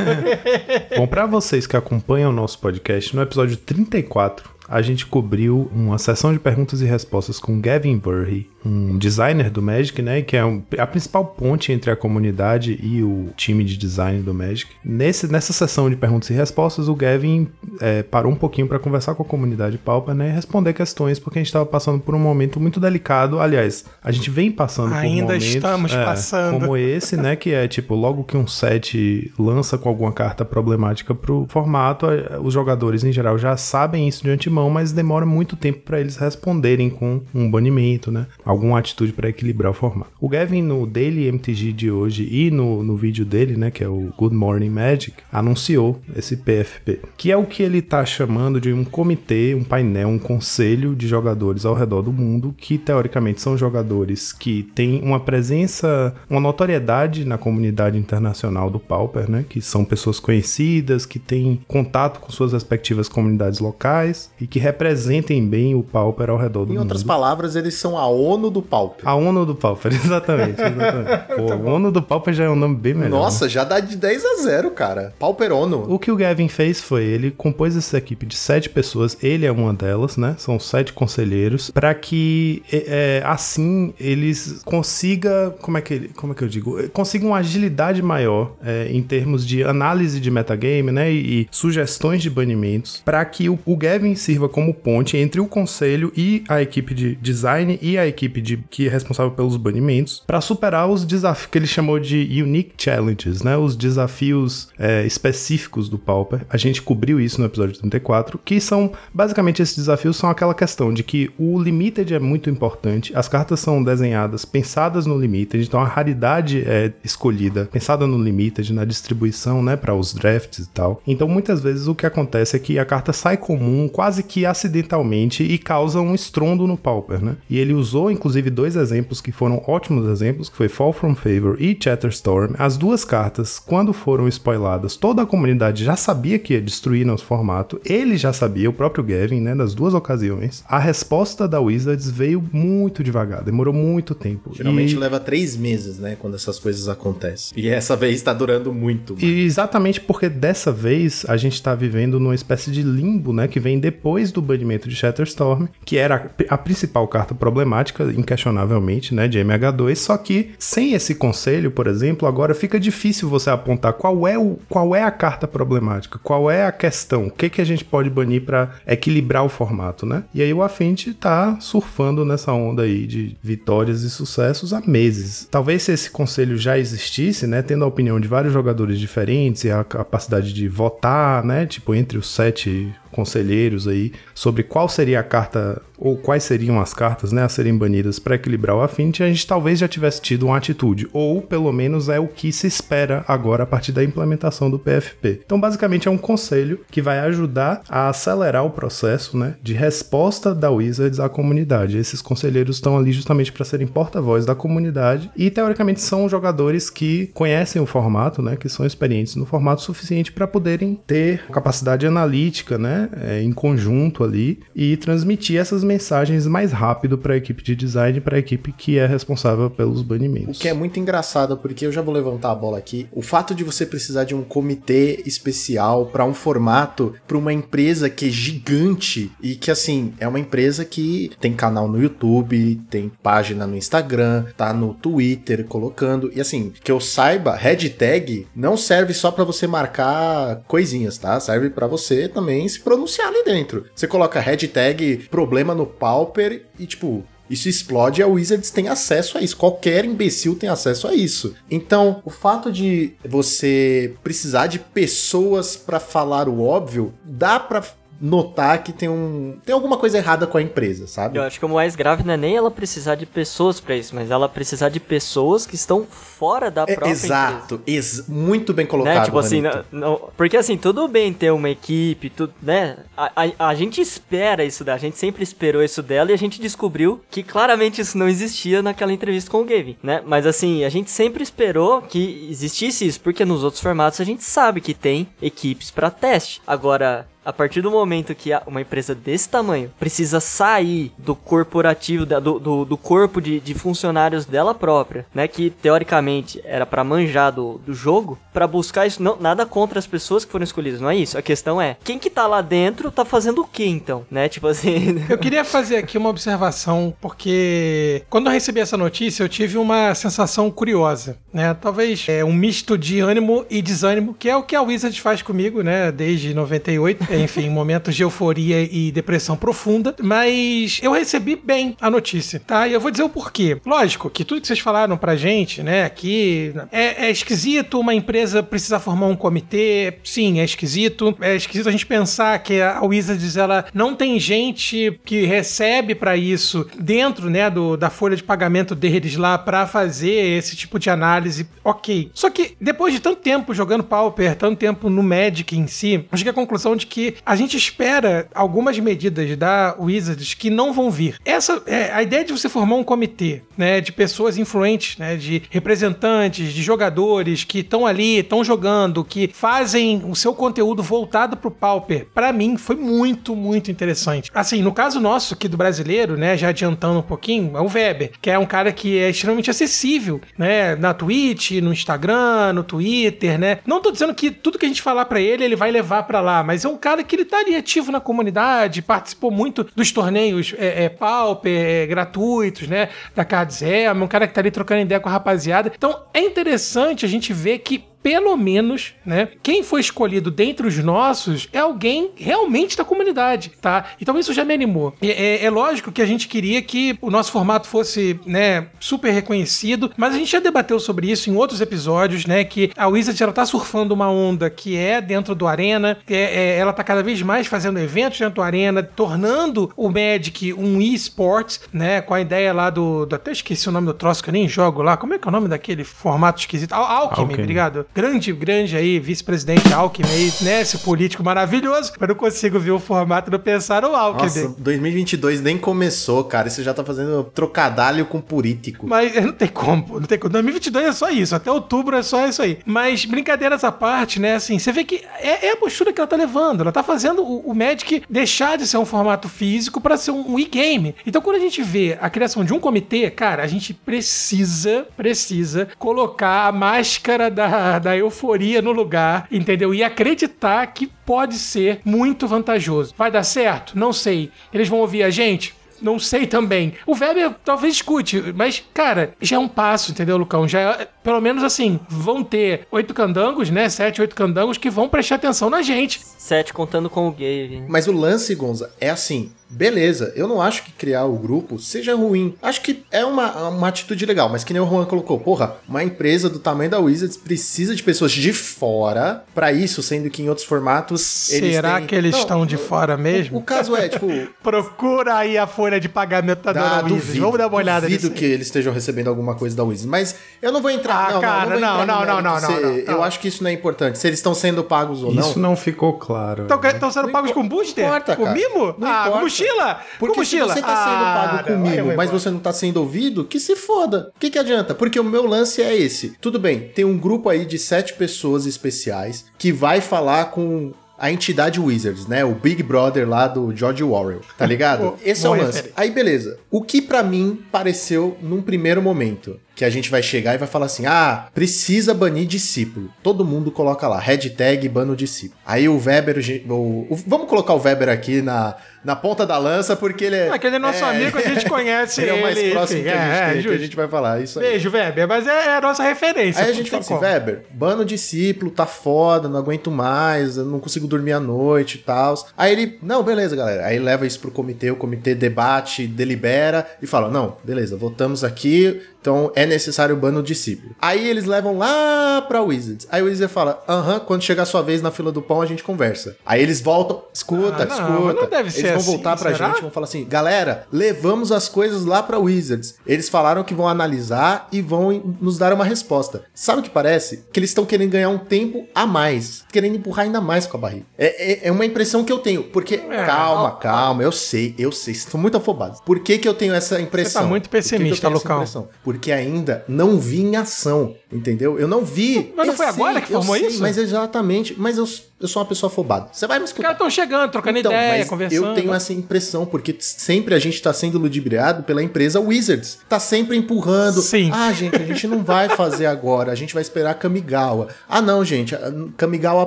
Bom, pra vocês que acompanham o nosso podcast, no episódio 34, a gente cobriu uma sessão de perguntas e respostas com Gavin Burry, um designer do Magic, né? Que é um- a principal ponte entre a comunidade e o time de design do Magic. Nesse, nessa sessão de perguntas e respostas, o Gavin é, parou um pouquinho para conversar com a comunidade Pauper, né? E responder questões, porque a gente estava passando por um momento muito delicado. Aliás, a gente vem passando por Ainda momentos, estamos é, passando. Como esse, né? Que é tipo, logo que um set lança com alguma carta problemática pro formato, os jogadores em geral já sabem isso de antemão, mas demora muito tempo para eles responderem com um banimento, né? Alguma atitude para equilibrar o formato. O Gavin, no Daily MTG de hoje e no, no vídeo dele, né? Que é o Good Morning Magic, anunciou esse PFP, que é o que ele tá chamando de um comitê, um painel, um conselho de jogadores ao redor do mundo que teoricamente são jogadores que têm uma presença, uma notoriedade na comunidade internacional do Pauper, né? Que são pessoas conhecidas, que têm contato com suas respectivas comunidades locais e que representem bem o Pauper ao redor do Em mundo. outras palavras, eles são a ONU do Pauper. A ONU do Pauper, exatamente. exatamente. Pô, a ONU do Pauper já é um nome bem melhor. né? Nossa, já dá de 10 a 0, cara. Pauper ONU. O que o Gavin fez foi, ele compôs essa equipe de sete pessoas, ele é uma delas, né? São sete conselheiros, para que é, é, assim eles consiga, como é que como é que eu digo, consigam uma agilidade maior é, em termos de análise de metagame, né? E, e sugestões de banimentos, para que o, o Gavin sirva como ponte entre o conselho e a equipe de design e a equipe de, que é responsável pelos banimentos, para superar os desafios que ele chamou de unique challenges, né? Os desafios é, específicos do Pauper. A gente cobriu isso no episódio 34, que são basicamente esses desafios são aquela questão de que o limited é muito importante, as cartas são desenhadas pensadas no limited, então a raridade é escolhida pensada no limited, na distribuição, né, para os drafts e tal. Então muitas vezes o que acontece é que a carta sai comum quase que acidentalmente e causa um estrondo no Pauper, né? E ele usou inclusive dois exemplos que foram ótimos exemplos, que foi Fall from Favor e Chatterstorm. As duas cartas, quando foram spoiladas, toda a comunidade já sabia que ia destruir nosso formato. Ele já sabia, o próprio Gavin, né, das duas ocasiões. A resposta da Wizards veio muito devagar, demorou muito tempo. Geralmente E- leva três meses, né? Quando essas coisas acontecem. E essa vez tá durando muito. E exatamente porque dessa vez a gente tá vivendo numa espécie de limbo, né? Que vem depois do banimento de Shatterstorm, que era a, a principal carta problemática, inquestionavelmente, né? De MH2. Só que sem esse conselho, por exemplo, agora fica difícil você apontar qual é, o, qual é a carta problemática, qual é a questão, o que, que a gente pode banir para equilibrar o formato, né? E aí o Affinity tá surfando nessa onda aí de vitórias e sucessos há meses. Talvez se esse conselho já existisse, né, tendo a opinião de vários jogadores diferentes e a capacidade de votar, né, tipo entre os sete conselheiros aí sobre qual seria a carta ou quais seriam as cartas, né, a serem banidas para equilibrar o Affinity, a gente talvez já tivesse tido uma atitude, ou pelo menos é o que se espera agora a partir da implementação do PFP. Então, basicamente é um conselho que vai ajudar a acelerar o processo, né, de resposta da Wizards à comunidade. Esses conselheiros estão ali justamente para serem porta-voz da comunidade e teoricamente são jogadores que conhecem o formato, né, que são experientes no formato suficiente para poderem ter capacidade analítica, né, é, em conjunto ali e transmitir essas mensagens mais rápido para a equipe de design, para a equipe que é responsável pelos O banimentos. que é muito engraçado, porque eu já vou levantar a bola aqui. O fato de você precisar de um comitê especial para um formato, para uma empresa que é gigante e que, assim, é uma empresa que tem canal no YouTube, tem página no Instagram, tá no Twitter colocando. E, assim, que eu saiba, hashtag não serve só para você marcar coisinhas, tá? Serve para você também se pronunciar ali dentro. Você coloca hashtag problema no Pauper e, tipo, isso explode e a Wizards tem acesso a isso. Qualquer imbecil tem acesso a isso. Então, o fato de você precisar de pessoas pra falar o óbvio, dá pra notar que tem um tem alguma coisa errada com a empresa, sabe? Eu acho que o mais grave não é nem ela precisar de pessoas pra isso, mas ela precisar de pessoas que estão fora da É, própria exato, ex- muito bem colocado. né? Tipo assim, não, não- porque assim, tudo bem ter uma equipe, tudo, né? A, a, a gente espera isso da, a gente sempre esperou isso dela e a gente descobriu que claramente isso não existia naquela entrevista com o Gavin, né? Mas assim, a gente sempre esperou que existisse isso, porque nos outros formatos a gente sabe que tem equipes pra teste. Agora, a partir do momento que uma empresa desse tamanho precisa sair do corporativo, do, do, do corpo de, de funcionários dela própria, né? Que teoricamente era pra manjar do, do jogo, pra buscar isso. Não, nada contra as pessoas que foram escolhidas, não é isso. A questão é, quem que tá lá dentro tá fazendo o que então? Né? Tipo assim. Eu queria fazer aqui uma observação, porque quando eu recebi essa notícia, eu tive uma sensação curiosa, né? Talvez é um misto de ânimo e desânimo, que é o que a Wizard faz comigo, né? Desde 98, enfim, momentos de euforia e depressão profunda. Mas eu recebi bem a notícia, tá? E eu vou dizer o porquê. Lógico que tudo que vocês falaram pra gente, né? Aqui é, é esquisito uma empresa precisar formar um comitê. Sim, é esquisito. É esquisito a gente pensar que a Wizards ela não tem gente que recebe pra isso dentro, né, do, da folha de pagamento deles lá pra fazer esse tipo de análise. Ok. Só que depois de tanto tempo jogando Pauper, tanto tempo no Magic em si, eu cheguei à conclusão de que a gente espera algumas medidas da Wizards que não vão vir. Essa é a ideia de você formar um comitê, né, de pessoas influentes, né, de representantes, de jogadores que estão ali, estão jogando, que fazem o seu conteúdo voltado pro Pauper. Para mim foi muito, muito interessante. Assim, no caso nosso aqui do brasileiro, né, já adiantando um pouquinho, é o Weber, que é um cara que é extremamente acessível, né, na Twitch, no Instagram, no Twitter, né? Não tô dizendo que tudo que a gente falar para ele, ele vai levar para lá, mas é um cara que ele tá ali ativo na comunidade, participou muito dos torneios é, é, Pauper, é, gratuitos, né, da Cardzem, um cara que tá ali trocando ideia com a rapaziada. Então, é interessante a gente ver que pelo menos, né, quem foi escolhido dentre os nossos é alguém realmente da comunidade, tá? Então isso já me animou. É, é, é, lógico que a gente queria que o nosso formato fosse, né, super reconhecido, mas a gente já debateu sobre isso em outros episódios, né, que a Wizard ela tá surfando uma onda que é dentro do Arena, é, é, ela tá cada vez mais fazendo eventos dentro do Arena, tornando o Magic um eSports, né, com a ideia lá do, do, até esqueci o nome do troço que eu nem jogo lá, como é que é o nome daquele formato esquisito? Al Alchemy, Alchemy. obrigado grande, grande aí, vice-presidente Alckmin né? Esse político maravilhoso. Mas não consigo ver o formato do pensar no Alckmin. Nossa, 2022 nem começou, cara. Você já tá fazendo trocadalho com político. Mas não tem como, não tem como. 2022 é só isso, até outubro é só isso aí. Mas brincadeiras à parte, né? Assim, você vê que é, é a postura que ela tá levando. Ela tá fazendo o, o Magic deixar de ser um formato físico para ser um, um e-game. Então, quando a gente vê a criação de um comitê, cara, a gente precisa, precisa colocar a máscara da, da euforia no lugar, entendeu? E acreditar que pode ser muito vantajoso. Vai dar certo? Não sei. Eles vão ouvir a gente? Não sei também. O Weber talvez escute, mas, cara, já é um passo, entendeu, Lucão? Já é, pelo menos assim, vão ter oito candangos, né? Sete, oito candangos que vão prestar atenção na gente. Sete contando com o gay. Mas o lance, Gonza, é assim: beleza, eu não acho que criar o grupo seja ruim. Acho que é uma, uma atitude legal, mas que nem o Juan colocou, porra, uma empresa do tamanho da Wizards precisa de pessoas de fora para isso, sendo que em outros formatos Será têm... que eles não, estão de fora mesmo? O, o caso é, tipo... Procura aí a folha de pagamento da, da Wizards. Duvido, Vamos dar uma olhada Duvido que eles estejam recebendo alguma coisa da Wizards, mas eu não vou entrar... Ah, não, cara, não, não, não, não, não, não, Eu acho que isso não é importante, se eles estão sendo pagos ou não. Isso não ficou claro. Estão sendo pagos com booster? Importa, com mimo? Não ah, importa. Mochila? Porque mochila? se você tá sendo ah, pago comigo, mas você não tá sendo ouvido, que se foda. O que, que adianta? Porque o meu lance é esse. Tudo bem, tem um grupo aí de sete pessoas especiais que vai falar com a entidade Wizards, né? O Big Brother lá do George Orwell, tá ligado? Esse é o lance. Aí beleza. O que para mim pareceu num primeiro momento que a gente vai chegar e vai falar assim: ah, precisa banir discípulo. Todo mundo coloca lá, hashtag bano discípulo. Aí o Weber, o, o, vamos colocar o Weber aqui na, na ponta da lança, porque ele é. Aquele nosso é, amigo, a gente conhece ele. ele é o mais próximo enfim, que, a gente é, tem, que a gente vai falar. Isso aí. Beijo, Weber, mas é, é a nossa referência. Aí a gente fala assim: Weber, bano discípulo, tá foda, não aguento mais, eu não consigo dormir à noite e tal. Aí ele, não, beleza, galera. Aí leva isso pro comitê, o comitê debate, delibera e fala: não, beleza, votamos aqui, então é necessário o bano discípulo. Aí eles levam lá pra Wizards. Aí o Wizard fala: aham, quando chegar a sua vez na fila do pão, a gente conversa. Aí eles voltam, escuta, ah, não, escuta. Não deve eles ser vão assim, voltar pra será? gente, vão falar assim: galera, levamos as coisas lá pra Wizards. Eles falaram que vão analisar e vão nos dar uma resposta. Sabe o que parece? Que eles estão querendo ganhar um tempo a mais, querendo empurrar ainda mais com a barriga. É, é, é uma impressão que eu tenho, porque. É, calma, calma, eu sei, eu sei, estão muito afobados. Por que, que eu tenho essa impressão? Você tá muito pessimista, Lucão. Porque ainda não vi em ação, entendeu? Eu não vi. Mas não foi sei, agora que formou sei, isso? Mas exatamente. Mas eu, eu sou uma pessoa afobada. Você vai me Os escutar. caras estão chegando, trocando Então, ideia, conversando. Eu tenho essa impressão, porque sempre a gente tá sendo ludibriado pela empresa Wizards. Tá sempre empurrando. Sim. Ah, gente, a gente não vai fazer agora. A gente vai esperar Kamigawa. Ah, não, gente. Kamigawa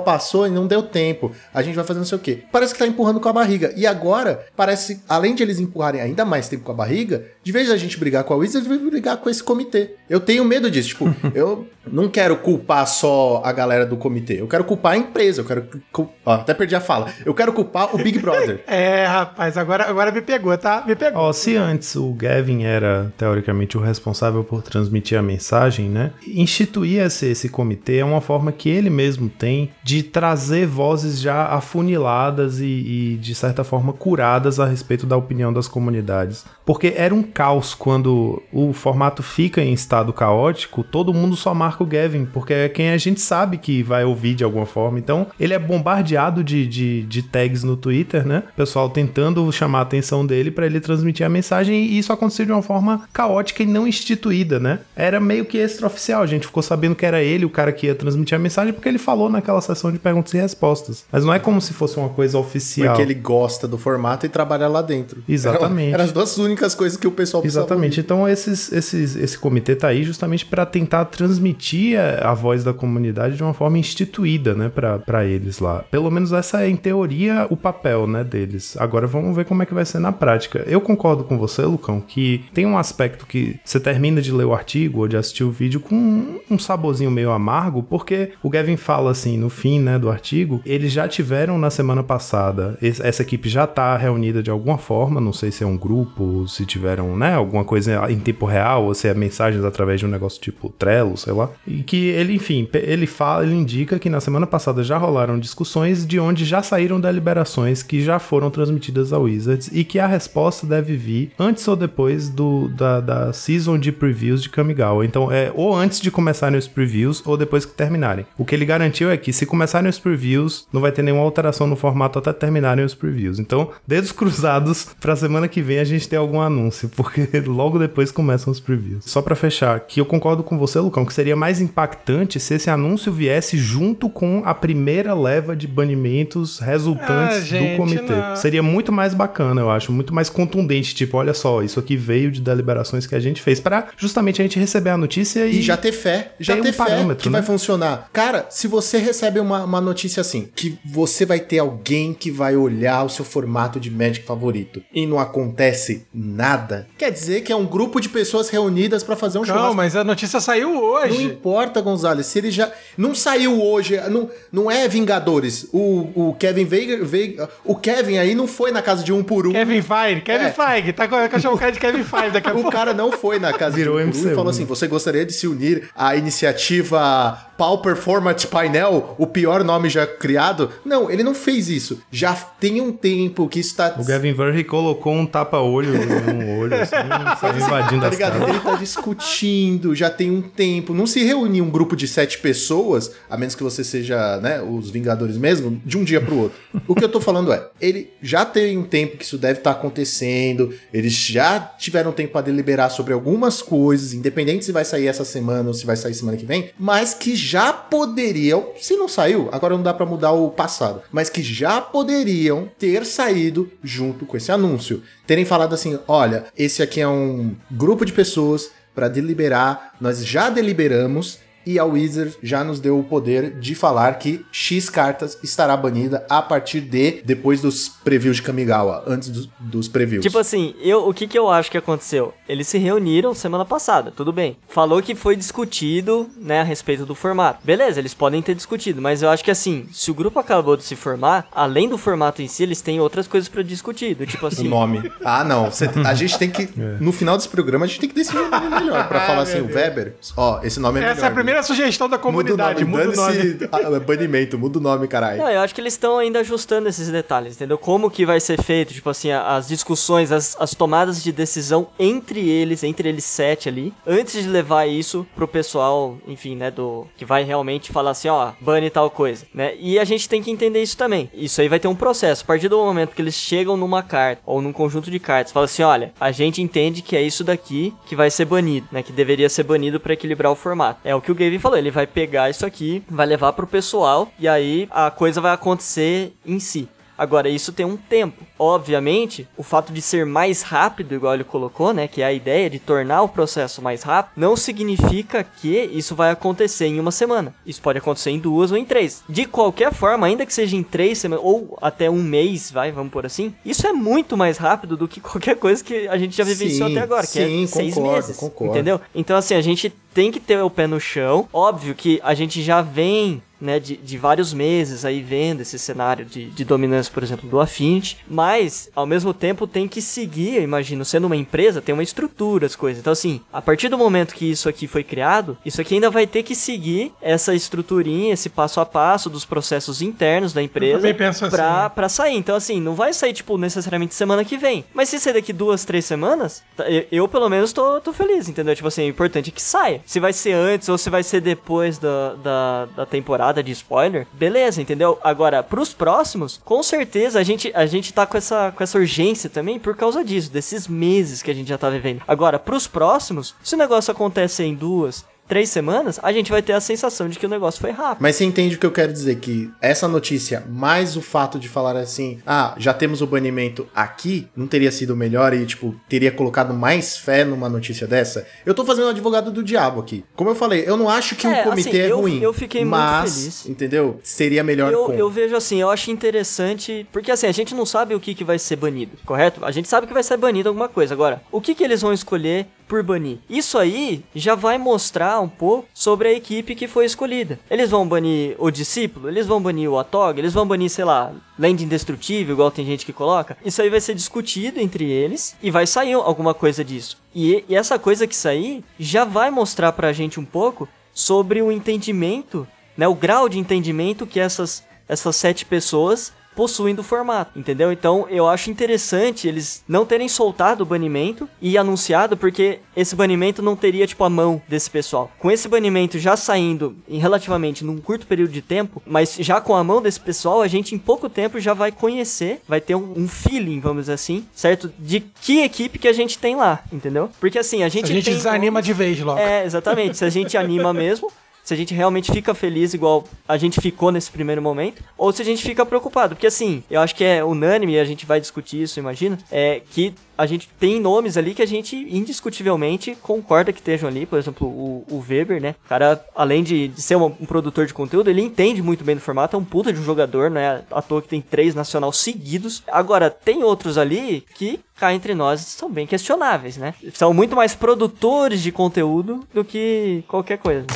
passou e não deu tempo. A gente vai fazer não sei o quê. Parece que tá empurrando com a barriga. E agora, parece, além de eles empurrarem ainda mais tempo com a barriga, de vez a gente brigar com a Wizards, vai brigar com esse comitê. Eu tenho medo disso. Tipo, eu não quero culpar só a galera do comitê. Eu quero culpar a empresa. Eu quero. Cul... Ó, até perdi a fala. Eu quero culpar o Big Brother. É, rapaz, agora, agora me pegou, tá? Me pegou. Ó, se antes o Gavin era, teoricamente, o responsável por transmitir a mensagem, né? Instituir esse, esse comitê é uma forma que ele mesmo tem de trazer vozes já afuniladas e, e, de certa forma, curadas a respeito da opinião das comunidades. Porque era um caos quando o formato fica em estado estado caótico, todo mundo só marca o Gavin, porque é quem a gente sabe que vai ouvir de alguma forma. Então, ele é bombardeado de, de, de tags no Twitter, né? O pessoal tentando chamar a atenção dele para ele transmitir a mensagem e isso aconteceu de uma forma caótica e não instituída, né? Era meio que extraoficial, a gente ficou sabendo que era ele o cara que ia transmitir a mensagem porque ele falou naquela sessão de perguntas e respostas. Mas não é como se fosse uma coisa oficial. Porque ele gosta do formato e trabalha lá dentro. Exatamente. Eram as duas únicas coisas que o pessoal precisava Exatamente. Então esses, esses, esse comitê tá aí justamente para tentar transmitir a, voz da comunidade de uma forma instituída, né, para eles lá. Pelo menos essa é em teoria o papel, né, deles. Agora vamos ver como é que vai ser na prática. Eu concordo com você, Lucão, que tem um aspecto que você termina de ler o artigo ou de assistir o vídeo com um, saborzinho meio amargo, porque o Gavin fala assim no fim, né, do artigo, eles já tiveram na semana passada, essa equipe já tá reunida de alguma forma, não sei se é um grupo, se tiveram, né, alguma coisa em tempo real, ou se é mensagens através de um negócio tipo Trello, sei lá. E que ele, enfim, ele fala, ele indica que na semana passada já rolaram discussões de onde já saíram deliberações que já foram transmitidas ao Wizards e que a resposta deve vir antes ou depois do, da, da season de previews de Kamigawa. Então, é ou antes de começarem os previews ou depois que terminarem. O que ele garantiu é que se começarem os previews, não vai ter nenhuma alteração no formato até terminarem os previews. Então, dedos cruzados, pra semana que vem a gente tem algum anúncio, porque logo depois começam os previews. Só pra fechar, que eu concordo com você, Lucão, que seria mais impactante se esse anúncio viesse junto com a primeira leva de banimentos resultantes Ah, gente, do comitê. não. Seria muito mais bacana, eu acho, muito mais contundente, tipo, olha só, isso aqui veio de deliberações que a gente fez pra justamente a gente receber a notícia e, E já ter fé, já tem ter um fé parâmetro, que né? vai funcionar. Cara, se você recebe uma, uma notícia assim, que você vai ter alguém que vai olhar o seu formato de Magic favorito e não acontece nada, quer dizer que é um grupo de pessoas reunidas pra fazer um Não, mas a notícia saiu Não hoje. importa, Gonzalez, se ele já. Não saiu hoje, não, não é Vingadores. O, o Kevin Veiga, Veiga- O Kevin aí não foi na casa de um por um. Kevin Feige, Kevin É. Feige, tá com a cachorro cara de Kevin Feige daqui a O pouco. cara não foi na casa Virou de um por um e falou assim: você gostaria de se unir à iniciativa Pauper Format Painel, o pior nome já criado? Não, ele não fez isso. Já tem um tempo que isso tá. o Gavin Verhey colocou um tapa-olho no olho, assim, saiu invadindo Tá as ligado? Ele tá discutindo, já tem um tempo. Não se reúne um grupo de sete pessoas, a menos que você seja, né, os Vingadores mesmo, de um dia pro outro. O que eu tô falando é, ele já tem um tempo que isso deve estar acontecendo, eles já tiveram tempo pra deliberar sobre algumas coisas, independente se vai sair essa semana ou se vai sair semana que vem, mas que já poderiam, se não saiu, agora não dá pra mudar o passado, mas que já poderiam ter saído junto com esse anúncio. Terem falado assim: olha, esse aqui é um grupo de pessoas para deliberar, nós já deliberamos. E a Wizard já nos deu o poder de falar que X cartas estará banida a partir de depois dos previews de Kamigawa, antes dos, dos previews. Tipo assim, eu, o que que eu acho que aconteceu? Eles se reuniram semana passada, tudo bem. Falou que foi discutido, né, a respeito do formato. Beleza, eles podem ter discutido, mas eu acho que assim, se o grupo acabou de se formar, além do formato em si, eles têm outras coisas pra discutir, do tipo o assim, nome. Ah, não. Cê- a gente tem que. No final desse programa, a gente tem que decidir um nome melhor. Pra falar assim, o Weber, ó, esse nome é melhor. Essa é a primeira sugestão da comunidade, muda o nome. Dane-se- ah, banimento, muda o nome, caralho. Não, eu acho que eles estão ainda ajustando esses detalhes, entendeu? Como que vai ser feito, tipo assim, as discussões, as, as tomadas de decisão entre eles, entre eles sete ali, antes de levar isso pro pessoal, enfim, né, do que vai realmente falar assim, ó, bane tal coisa, né? E a gente tem que entender isso também. Isso aí vai ter um processo. A partir do momento que eles chegam numa carta ou num conjunto de cartas, fala assim, olha, a gente entende que é isso daqui que vai ser banido, né, que deveria ser banido pra equilibrar o formato. É o que o Gavin falou, ele vai pegar isso aqui, vai levar pro pessoal e aí a coisa vai acontecer em si. Agora, isso tem um tempo. Obviamente, o fato de ser mais rápido, igual ele colocou, né? Que é a ideia de tornar o processo mais rápido, não significa que isso vai acontecer em uma semana. Isso pode acontecer em duas ou em três. De qualquer forma, ainda que seja em três semanas, ou até um mês, vai, vamos por assim, isso é muito mais rápido do que qualquer coisa que a gente já vivenciou Sim, até agora, que sim, é seis concordo, meses. concordo. Entendeu? Então, assim, a gente tem que ter o pé no chão. Óbvio que a gente já vem né, de, de vários meses aí vendo esse cenário de, de dominância, por exemplo, do Affinity, mas ao mesmo tempo tem que seguir, eu imagino, sendo uma empresa, tem uma estrutura as coisas. Então assim, a partir do momento que isso aqui foi criado, isso aqui ainda vai ter que seguir essa estruturinha, esse passo a passo dos processos internos da empresa pra, assim. pra sair. Então assim, não vai sair tipo necessariamente semana que vem, mas se sair daqui duas, três semanas, tá, eu, eu pelo menos tô, tô feliz, entendeu? Tipo assim, o importante é que saia. Se vai ser antes ou se vai ser depois da, da, da temporada de spoiler, beleza, entendeu? Agora, pros próximos, com certeza a gente, a gente tá com essa, com essa urgência também por causa disso, desses meses que a gente já tá vivendo. Agora, pros próximos, se o negócio acontecer em duas, três semanas, a gente vai ter a sensação de que o negócio foi rápido. Mas você entende o que eu quero dizer? Que essa notícia, mais o fato de falar assim, ah, já temos o banimento aqui, não teria sido melhor e, tipo, teria colocado mais fé numa notícia dessa? Eu tô fazendo o advogado do diabo aqui. Como eu falei, eu não acho que É, o comitê assim, é eu- ruim. eu fiquei muito mas, feliz. entendeu? Seria melhor Eu, com. eu vejo assim, eu acho interessante, porque assim, a gente não sabe o que, que vai ser banido, correto? A gente sabe que vai ser banido alguma coisa. Agora, o que, que eles vão escolher por banir? Isso aí já vai mostrar um pouco sobre a equipe que foi escolhida. Eles vão banir o discípulo, eles vão banir o Atog, eles vão banir, sei lá, Land Indestrutível, igual tem gente que coloca. Isso aí vai ser discutido entre eles e vai sair alguma coisa disso. E, e essa coisa que sair já vai mostrar pra gente um pouco sobre o entendimento, né, o grau de entendimento que essas, essas sete pessoas possuem do formato, entendeu? Então eu acho interessante eles não terem soltado o banimento e anunciado, porque esse banimento não teria, tipo, a mão desse pessoal. Com esse banimento já saindo em relativamente num curto período de tempo, mas já com a mão desse pessoal, a gente em pouco tempo já vai conhecer, vai ter um, um feeling, vamos dizer assim, certo? De que equipe que a gente tem lá, entendeu? Porque assim, a gente, A gente desanima de vez logo. é, exatamente. Se a gente anima mesmo, se a gente realmente fica feliz igual a gente ficou nesse primeiro momento, ou se a gente fica preocupado. Porque assim, eu acho que é unânime, e a gente vai discutir isso, imagina, é que a gente tem nomes ali que a gente indiscutivelmente concorda que estejam ali. Por exemplo, o, o Weber, né? O cara, além de, de ser um, um produtor de conteúdo, ele entende muito bem do formato, é um puta de um jogador, né? À toa que tem três nacional seguidos. Agora, tem outros ali que cá entre nós são bem questionáveis, né? São muito mais produtores de conteúdo do que qualquer coisa.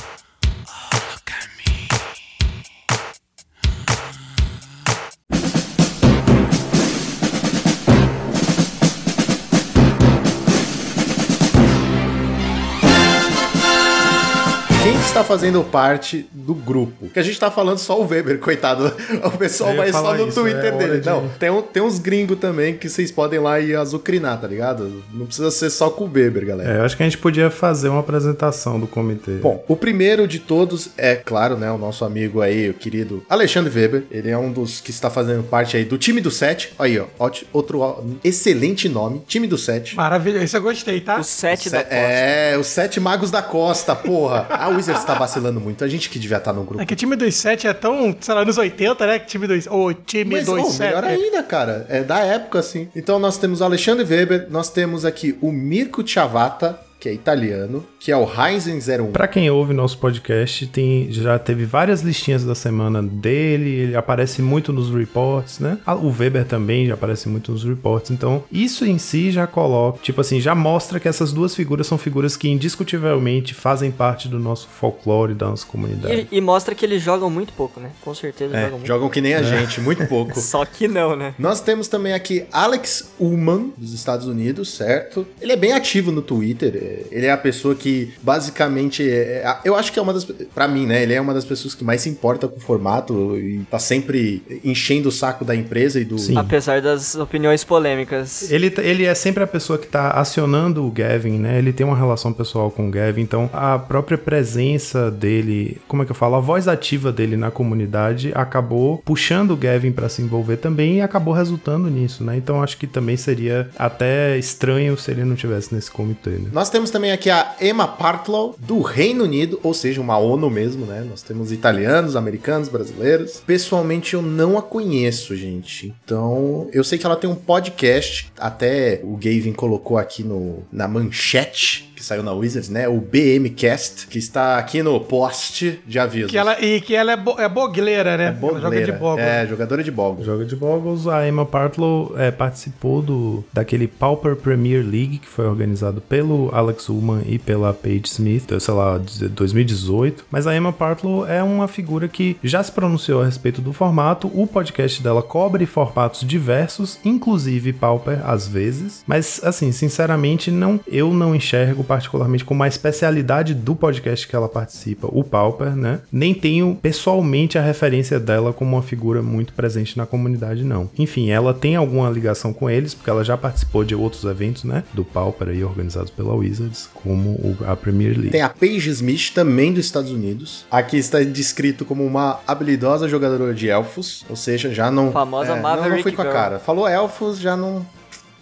Está fazendo parte do grupo? Que a gente tá falando só o Weber, coitado. O pessoal vai só no isso, Twitter é dele. de- Não, tem, um- tem uns gringos também que vocês podem lá e azucrinar, tá ligado? Não precisa ser só com o Weber, galera. É, eu acho que a gente podia fazer uma apresentação do comitê. Bom, o primeiro de todos é, claro, né, o nosso amigo aí, o querido Alexandre Weber. Ele é um dos que está fazendo parte aí do time do 7. Aí, ó, ótimo- outro ó, excelente nome, time do 7. Maravilhoso. Isso eu gostei, tá? O sete da costa. É, os sete magos da costa, porra. A Wizards tá vacilando muito. A gente que devia estar no grupo. É que o time dos sete é tão, sei lá, nos 80, né? Que time dos. Ou time Mas, dos oh, sete. melhor ainda, cara. É da época, assim. Então nós temos o Alexandre Weber, nós temos aqui o Mirko Chavata, que é italiano, que é o Ryzen 01. Pra quem ouve nosso podcast, tem, já teve várias listinhas da semana dele, ele aparece muito nos reports, né? Ah, O Weber também já aparece muito nos reports. Então, isso em si já coloca, tipo assim, já mostra que essas duas figuras são figuras que indiscutivelmente fazem parte do nosso folclore, da nossa comunidade. E, e mostra que eles jogam muito pouco, né? Com certeza É, jogam muito. jogam que nem a gente, muito pouco. Só que não, né? Nós temos também aqui Alex Ullman, dos Estados Unidos, certo? Ele é bem ativo no Twitter. é, Ele é a pessoa que, basicamente, é- é- eu acho que é uma das. Pra mim, né? Ele é uma das pessoas que mais se importa com o formato e tá sempre enchendo o saco da empresa e do. Sim. Apesar das opiniões polêmicas. Ele, ele é sempre a pessoa que tá acionando o Gavin, né? Ele tem uma relação pessoal com o Gavin, então a própria presença dele, como é que eu falo? A voz ativa dele na comunidade acabou puxando o Gavin pra se envolver também e acabou resultando nisso, né? Então acho que também seria até estranho se ele não tivesse nesse comitê, né? Nós temos também aqui a Emma Partlow, do Reino Unido, ou seja, uma ONU mesmo, né? Nós temos italianos, americanos, brasileiros. Pessoalmente, eu não a conheço, gente. Então, eu sei que ela tem um podcast, até o Gavin colocou aqui no, na manchete que saiu na Wizards, né? O BMcast, que está aqui no post de avisos. Que ela, e que ela é, bo, é bogleira, né? é joga bogleira. bogle. É, jogadora de bogle. Joga de Boggles, a Emma Partlow é, participou do, daquele Pauper Premier League que foi organizado pelo Alex Ullman e pela Paige Smith, sei lá, de 2018. Mas a Emma Partlow é uma figura que já se pronunciou a respeito do formato. O podcast dela cobre formatos diversos, inclusive Pauper às vezes. Mas, assim, sinceramente, não, eu não enxergo particularmente como a especialidade do podcast que ela participa, o Pauper, né? Nem tenho pessoalmente a referência dela como uma figura muito presente na comunidade, não. Enfim, ela tem alguma ligação com eles, porque ela já participou de outros eventos, né? Do Pauper aí, organizados pela Wizards, como o- a Premier League. Tem a Paige Smith, também dos Estados Unidos. Aqui está descrito como uma habilidosa jogadora de elfos, ou seja, já não. Famosa é, não, não Maverick foi com a cara. Falou elfos, já não.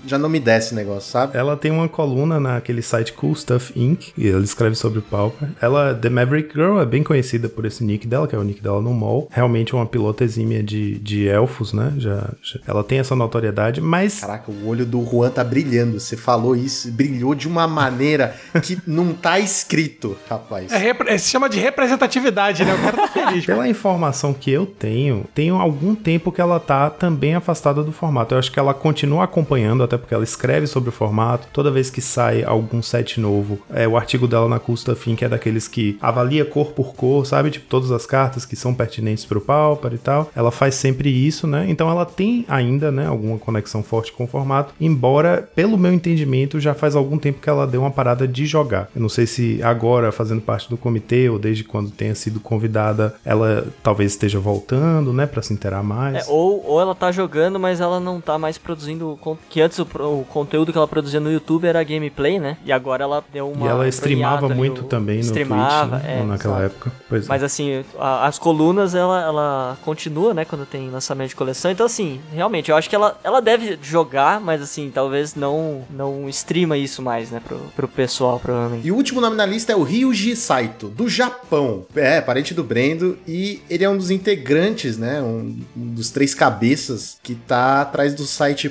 Já não me desce o negócio, sabe? Ela tem uma coluna naquele site Cool Stuff Inc. E ela escreve sobre o Pauper. Ela, The Maverick Girl, é bem conhecida por esse nick dela, que é o nick dela no mall. Realmente uma pilota exímia de, de elfos, né? Já, já- ela tem essa notoriedade, mas Caraca, o olho do Juan tá brilhando. Você falou isso, brilhou de uma maneira que não tá escrito, rapaz. É repre- é, se chama de representatividade, né? O cara tá feliz. Pela informação que eu tenho, tem algum tempo que ela tá também afastada do formato. Eu acho que ela continua acompanhando, até porque ela escreve sobre o formato. Toda vez que sai algum set novo, é o artigo dela na Custa Fim, que é daqueles que avalia cor por cor, sabe? Tipo, todas as cartas que são pertinentes pro Pauper e tal. Ela faz sempre isso, né? Então ela tem ainda, né, alguma conexão forte com o formato, embora, pelo meu entendimento, já faz algum tempo que ela deu uma parada de jogar. Eu não sei se agora, fazendo parte do comitê, ou desde quando tenha sido convidada, ela talvez esteja voltando, né, pra se inteirar mais. É, ou, ou ela tá jogando, mas ela não tá mais produzindo. Que antes o, o conteúdo que ela produzia no YouTube era gameplay, né? E agora ela deu uma. e ela streamava muito o- também no streamava, Twitch, né, é, naquela exato. época. Pois é. Mas assim, a- as colunas ela, ela continua, né? Quando tem lançamento de coleção. Então, assim, realmente, eu acho que ela, ela deve jogar, mas assim, talvez não, não streama isso mais, né? Pro, pro pessoal, provavelmente. E o último nome na lista é o Ryuji Saito, do Japão. É, parente do Brendo. E ele é um dos integrantes, né? Um, um dos três cabeças que tá atrás do site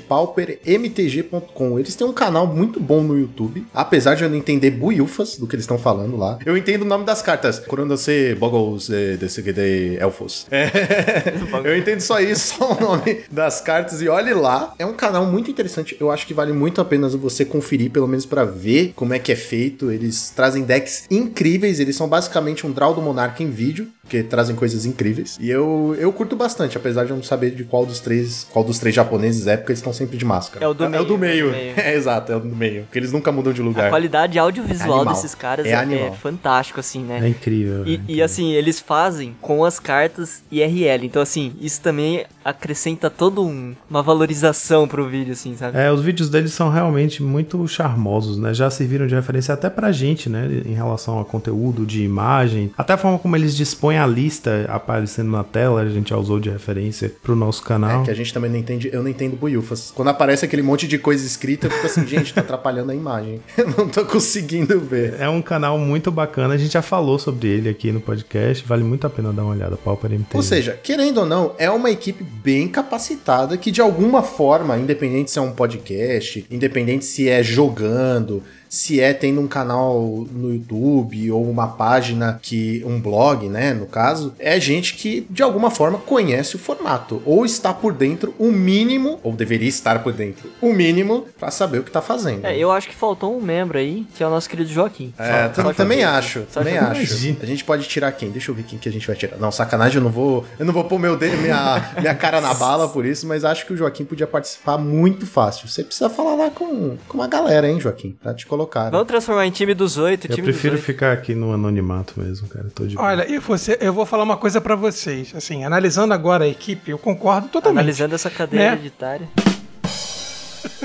paupermtg.com. Eles têm um canal muito bom no YouTube. Apesar de eu não entender buiufas do que eles estão falando lá. Eu entendo o nome das cartas. Quando você Boggles eh, desse de Elfos. Eu entendo só isso, só o nome das cartas. E olhe lá. É um canal muito interessante. Eu acho que vale muito a pena você conferir, pelo menos pra ver como é que é feito. Eles trazem decks incríveis. Eles são basicamente um draw do Monarca em vídeo, que trazem coisas incríveis. E eu, eu curto bastante, apesar de eu não saber de qual dos três, qual dos três japoneses é, porque eles estão sempre de máscara. É o do É, meio, o do meio. é o do meio. É, exato, é o do meio. Porque eles nunca mudam de lugar. A qualidade audiovisual desses caras É é, animal. é fantástico, assim, né? É incrível. E, é e, incrível. assim, eles fazem com as cartas IRL. Então, assim, isso também acrescenta toda um- uma valorização pro vídeo, assim, sabe? É, os vídeos deles são realmente muito charmosos, né? Já serviram de referência até pra gente, né? Em relação a conteúdo, de imagem. Até a forma como eles dispõem a lista aparecendo na tela, a gente já usou de referência pro nosso canal. É que a gente também não entende, eu não entendo buiufas. Quando aparece aquele monte de coisa escrita, eu fico assim, gente, tá atrapalhando a imagem. Eu não tô conseguindo ver. É um canal muito bacana, a gente já falou sobre ele aqui no podcast, vale muito a pena dar uma olhada, Pauper MTV. Ou seja, querendo ou não, é uma equipe bem capacitada que de alguma forma, independente se é um podcast, independente se é jogando, se é tendo um canal no YouTube ou uma página que um blog, né, no caso, é gente que de alguma forma conhece o formato ou está por dentro o mínimo ou deveria estar por dentro o mínimo pra saber o que tá fazendo. É, eu acho que faltou um membro aí, que é o nosso querido Joaquim. É, Só- só também acho, só também acho. Imagina. A gente pode tirar quem? Deixa eu ver quem que a gente vai tirar. Não, sacanagem, eu não vou, eu não vou pôr meu dedo, minha, minha cara na bala por isso, mas acho que o Joaquim podia participar muito fácil. Você precisa falar lá com, com uma galera, hein, Joaquim, pra te colocar. Né? Vamos transformar em time dos oito, Eu prefiro ficar aqui no anonimato mesmo, cara. Tô de. Olha, e você, eu vou falar uma coisa pra vocês. Assim, analisando agora a equipe, eu concordo totalmente. Analisando essa cadeia Né? hereditária.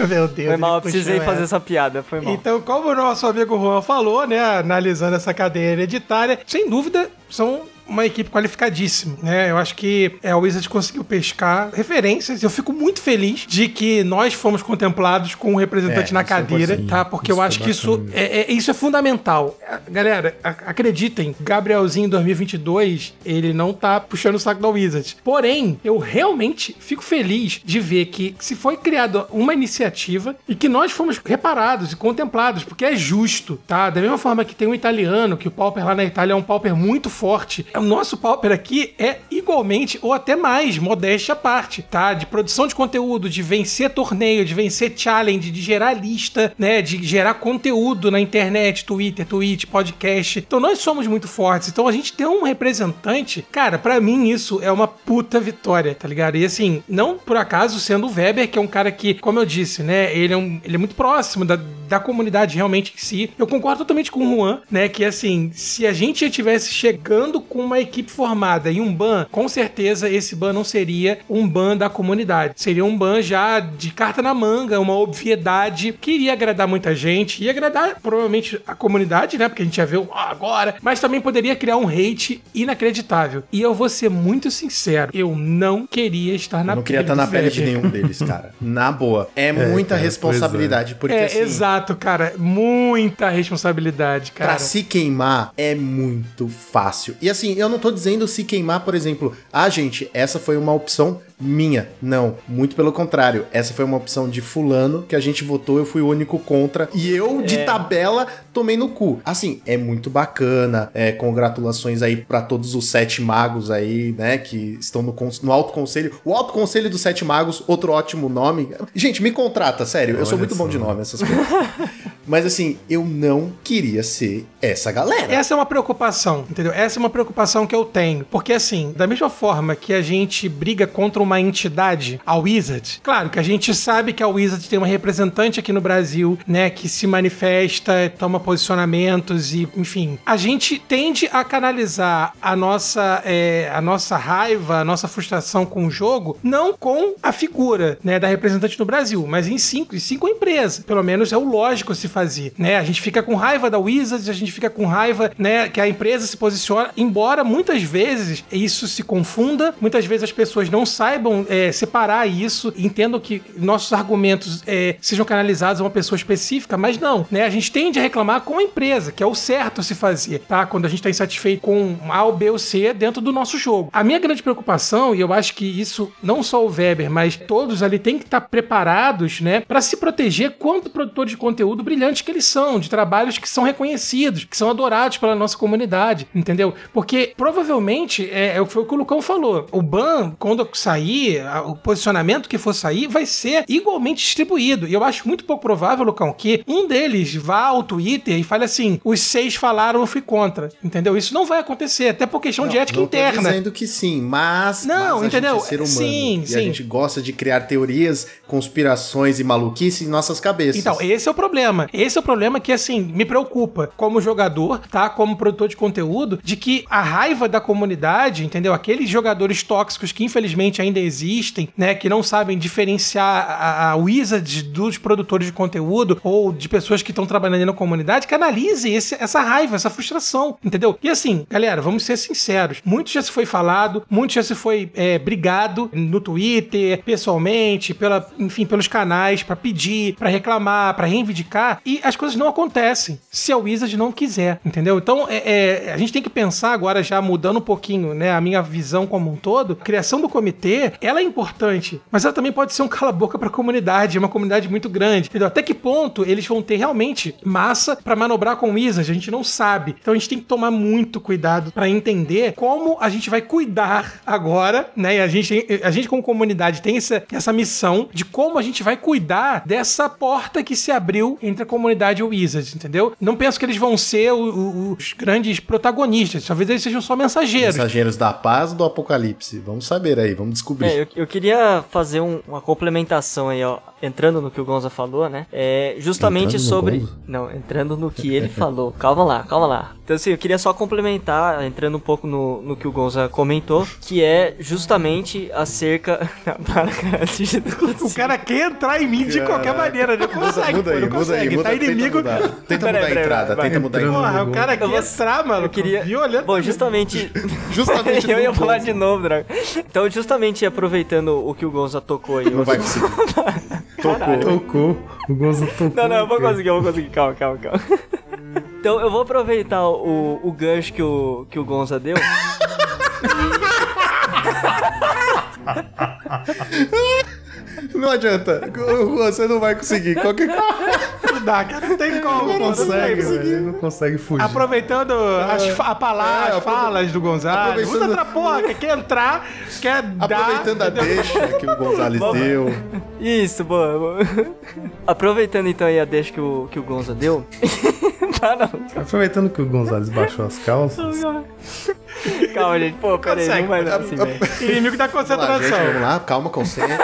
Meu Deus. Foi mal, eu precisei fazer essa. essa piada, foi mal. Então, como o nosso amigo Juan falou, né, analisando essa cadeia hereditária, sem dúvida são uma equipe qualificadíssima, né? Eu acho que é, o Wizards conseguiu pescar referências. Eu fico muito feliz de que nós fomos contemplados com um representante É, na é cadeira, importante. tá? Porque eu acho foi que isso é, é- isso é fundamental. Galera, a- acreditem, Gabrielzinho em 2022, ele não tá puxando o saco da Wizards. Porém, eu realmente fico feliz de ver que se foi criada uma iniciativa e que nós fomos reparados e contemplados, porque é justo, tá? Da mesma forma que tem um italiano, que o Pauper lá na Itália é um Pauper muito forte, o nosso Pauper aqui é igualmente ou até mais, modéstia à parte, tá? De produção de conteúdo, de vencer torneio, de vencer challenge, de gerar lista, né? De gerar conteúdo na internet, Twitter, Twitch, podcast. Então nós somos muito fortes. Então a gente ter um representante, cara, pra mim isso é uma puta vitória, tá ligado? E assim, não por acaso sendo o Weber, que é um cara que, como eu disse, né? Ele é, um, ele é muito próximo da, da comunidade realmente em si. Eu concordo totalmente com o Juan, né? Que assim, se a gente tivesse chegando com uma equipe formada e um ban, com certeza esse ban não seria um ban da comunidade. Seria um ban já de carta na manga, uma obviedade que iria agradar muita gente, ia agradar provavelmente a comunidade, né? Porque a gente já viu "Ah, agora, mas também poderia criar um hate inacreditável. E eu vou ser muito sincero, eu não queria estar na Eu não queria estar na pele de nenhum deles, cara. Na boa. É, muita cara, responsabilidade. Porque, É, assim, exato, cara. Muita responsabilidade, cara. Pra se queimar é muito fácil. E assim, eu não tô dizendo se queimar, por exemplo, ah, gente, essa foi uma opção minha. Não, muito pelo contrário. Essa foi uma opção de fulano que a gente votou, eu fui o único contra. E eu, de tabela, tomei no cu. Assim, é muito bacana. É, congratulações aí pra todos os sete magos aí, né, que estão no, no Alto Conselho. O Alto Conselho dos Sete Magos, outro ótimo nome. Gente, me contrata, sério. eu sou Olha muito bom de nome, essas coisas. Mas assim, eu não queria ser essa galera. Essa é uma preocupação, entendeu? Essa é uma preocupação que eu tenho. Porque, assim, da mesma forma que a gente briga contra uma entidade, a Wizard, claro que a gente sabe que a Wizard tem uma representante aqui no Brasil, né, que se manifesta, toma posicionamentos e, enfim. A gente tende a canalizar a nossa, é, a nossa raiva, a nossa frustração com o jogo, não com a figura, né, da representante no Brasil, mas em sim, em sim com a empresa. Pelo menos é o lógico se fazer, né? A gente fica com raiva da Wizards, a gente fica com raiva, né, que a empresa se posiciona, embora muitas vezes isso se confunda, muitas vezes as pessoas não saibam é, separar isso, entendam que nossos argumentos é, sejam canalizados a uma pessoa específica, mas não, né? A gente tende a reclamar com a empresa, que é o certo a se fazer, tá? Quando a gente está insatisfeito com A ou B ou C dentro do nosso jogo. A minha grande preocupação, e eu acho que isso não só o Weber, mas todos ali têm que estar preparados, né, para se proteger quanto produtores de conteúdo brilhantes que eles são, de trabalhos que são reconhecidos, que são adorados pela nossa comunidade, entendeu? Porque provavelmente, é, é, foi o que o Lucão falou, o ban, quando sair, o posicionamento que for sair, vai ser igualmente distribuído. E eu acho muito pouco provável, Lucão, que um deles vá ao Twitter e fale assim: os seis falaram, eu fui contra. Entendeu? Isso não vai acontecer, até por questão de Não, ética não tô interna. dizendo que sim, mas, Não, mas a entendeu? gente é ser humano. Sim, e sim. a gente gosta de criar teorias, conspirações e maluquices em nossas cabeças. Então, esse é o problema. Esse é o problema que, assim, me preocupa como jogador, tá? Como produtor de conteúdo, de que a raiva da comunidade, entendeu? Aqueles jogadores tóxicos que infelizmente ainda existem, né? Que não sabem diferenciar a, a Wizard dos produtores de conteúdo ou de pessoas que estão trabalhando na comunidade, canalize esse- essa raiva, essa frustração, entendeu? E assim, galera, vamos ser sinceros. Muito já se foi falado, muito já se foi é, brigado no Twitter, pessoalmente, pela, enfim, pelos canais, pra pedir, pra reclamar, pra reivindicar, e as coisas não acontecem se a Wizard não quiser, entendeu? Então, é, é, a gente tem que pensar agora, já mudando um pouquinho, né, a minha visão como um todo, criação do comitê, ela é importante, mas ela também pode ser um cala-boca pra comunidade, é uma comunidade muito grande, entendeu? Até que ponto eles vão ter realmente massa pra manobrar com o Wizard, a gente não sabe. Então a gente tem que tomar muito cuidado pra entender como a gente vai cuidar agora, né? E a gente, a gente como comunidade tem essa, essa missão de como a gente vai cuidar dessa porta que se abriu entre a comunidade e o Wizard, entendeu? Não penso que eles vão ser o- o- os grandes protagonistas, talvez eles sejam só mensageiros. Mensageiros da paz ou do apocalipse? Vamos saber aí, vamos descobrir. É, eu, eu queria fazer um- uma complementação aí, ó. Entrando no que o Gonza falou, né? É justamente Entrando sobre. Não, entrando no que ele falou. Calma lá, calma lá. Então, assim, eu queria só complementar, entrando um pouco no, no que o Gonza comentou, que é justamente acerca. Para, cara, O cara quer entrar em mim de qualquer maneira, não consegue, muda aí, não muda consegue. aí, muda, tá inimigo. Tenta mudar, tenta mudar a entrada, vai, tenta mudar a entrada. Porra, o cara quer vou- entrar, mano. Eu queria. Violento. Bom, justamente. Justamente eu ia falar Gonza. de novo, Drago. Então, justamente aproveitando o que o Gonza tocou aí. Não vai conseguir. Tocou. Tocou. O Gonzo tocou. Não, não, eu vou conseguir, eu vou conseguir. Calma, calma, calma. Então, eu vou aproveitar o, o gancho que o, que o Gonza deu. Não adianta. Você não vai conseguir. Qualquer Não dá, cara. Não tem como. Não consegue, tem. velho. Não consegue fugir. Aproveitando as, fa- a palavra, É, as falas do Gonzalo. aproveitando- Usa outra porra, que quer entrar, quer dar. Aproveitando a deixa que o Gonzalez deu. Isso, boa, boa. Aproveitando então aí a deixa que o, que o Gonza deu. tá, não. Aproveitando que o Gonzalez baixou as calças. Calma, gente. Pô, pera aí, Consegue. não vai dar assim, velho. Inimigo da Vamos lá, gente, concentração. vamos lá. Calma, concentra.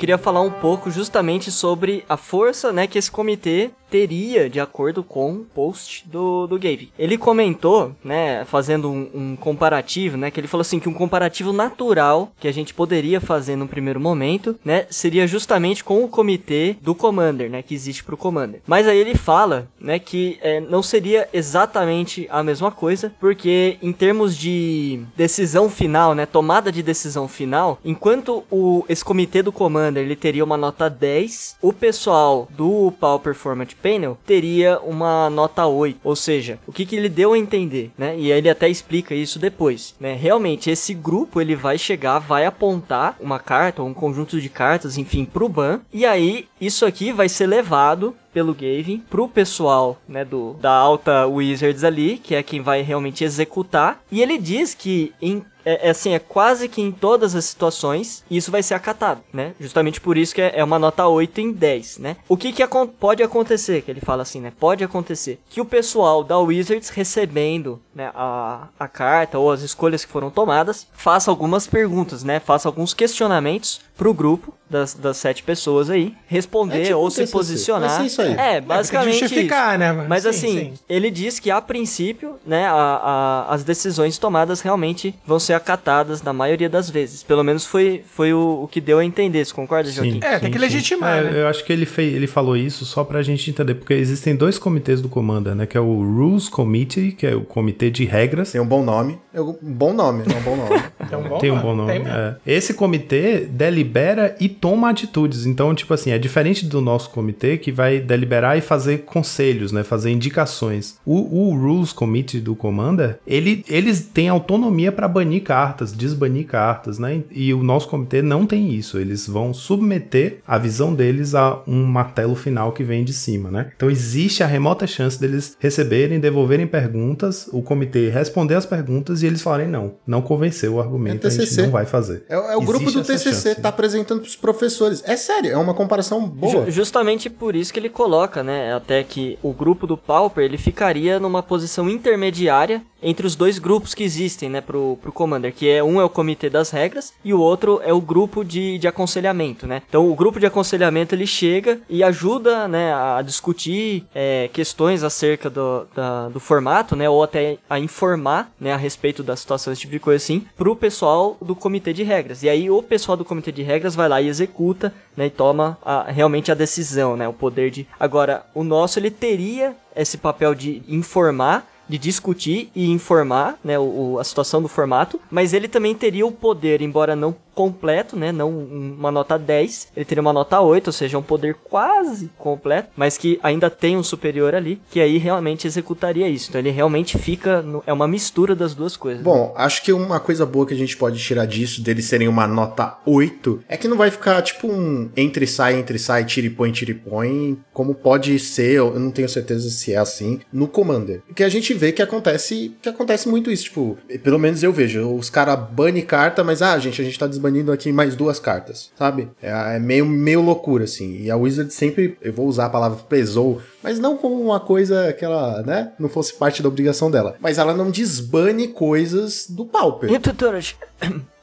Queria falar um pouco justamente sobre a força, né, que esse comitê teria de acordo com o post do, do Gabe. Ele comentou, né, fazendo um, um comparativo, né, que ele falou assim que um comparativo natural que a gente poderia fazer no primeiro momento, né, seria justamente com o comitê do Commander, né, que existe pro Commander. Mas aí ele fala, né, que é, não seria exatamente a mesma coisa, porque em termos de decisão final, né, tomada de decisão final, enquanto o, esse comitê do Commander ele teria uma nota 10, o pessoal do Pauper Format Panel teria uma nota 8. Ou seja, o que, que ele deu a entender, né? E ele até explica isso depois, né? Realmente, esse grupo ele vai chegar, vai apontar uma carta ou um conjunto de cartas, enfim, pro ban. E aí, isso aqui vai ser levado pelo Gavin pro pessoal, né, do da alta Wizards ali, que é quem vai realmente executar. E ele diz que em é, é assim, é quase que em todas as situações isso vai ser acatado, né? Justamente por isso que é, é uma nota 8 em 10, né? O que que acon- pode acontecer, que ele fala assim, né? Pode acontecer que o pessoal da Wizards recebendo, né, a, a carta ou as escolhas que foram tomadas, faça algumas perguntas, né? Faça alguns questionamentos pro grupo das, das sete pessoas aí, responder É tipo ou se TCC. posicionar. Aí. É, basicamente justificar, isso. né, mano? Mas Sim, assim, sim. ele diz que a princípio, né, a, a- as decisões tomadas realmente vão ser acatadas na maioria das vezes. Pelo menos foi, foi o, o que deu a entender. Você concorda, Joaquim? É, tem que legitimar, É, né? Eu acho que ele, fez, ele falou isso só pra gente entender, porque existem dois comitês do Commander, né? Que é o Rules Committee, que é o comitê de regras. Tem um bom nome. É um bom nome, é um bom nome. Tem um bom Tem um bom nome. É. Esse comitê delibera e toma atitudes. Então, tipo assim, é diferente do nosso comitê que vai deliberar e fazer conselhos, né? Fazer indicações. O, o Rules Committee do Commander, ele, eles têm autonomia pra banir cartas, desbanir cartas, né? E o nosso comitê não tem isso. Eles vão submeter a visão deles a um martelo final que vem de cima, né? Então existe a remota chance deles receberem, devolverem perguntas, o comitê responder as perguntas e eles falarem não, não convenceu o argumento, a gente TCC. não vai fazer. É, é o grupo Existe do TCC, chance. tá apresentando pros professores. É sério, é uma comparação boa. Ju- justamente por isso que ele coloca, né, até que o grupo do Pauper, ele ficaria numa posição intermediária entre os dois grupos que existem, né, pro, pro Commander, que é um é o comitê das regras e o outro é o grupo de, de aconselhamento, né. Então o grupo de aconselhamento ele chega e ajuda, né, a discutir é, questões acerca do, da- do formato, né, ou até a informar, né, a respeito da situação, esse tipo de coisa assim, pro pessoal do comitê de regras. E aí o pessoal do comitê de regras vai lá e executa, né, e toma a- realmente a decisão, né, o poder de... Agora, o nosso, ele teria esse papel de informar, de discutir e informar, né, o, a situação do formato, mas ele também teria o poder, embora não completo, né? Não uma nota 10. Ele teria uma nota 8, ou seja, um poder quase completo, mas que ainda tem um superior ali, que aí realmente executaria isso. Então ele realmente fica. No, é uma mistura das duas coisas. Bom, acho que uma coisa boa que a gente pode tirar disso, deles serem uma nota 8, é que não vai ficar tipo um entre sai, entre sai, tira e põe, tira põe, como pode ser, eu não tenho certeza se é assim, no Commander. Que a gente vê que acontece, que acontece muito isso, tipo, pelo menos eu vejo, os caras banem carta, mas ah, gente, a gente tá desbanindo aqui mais duas cartas, sabe? É, é meio, meio loucura, assim. E a Wizard sempre, eu vou usar a palavra pesou, mas não como uma coisa que ela, né, não fosse parte da obrigação dela. Mas ela não desbane coisas do Pauper. E tutoras.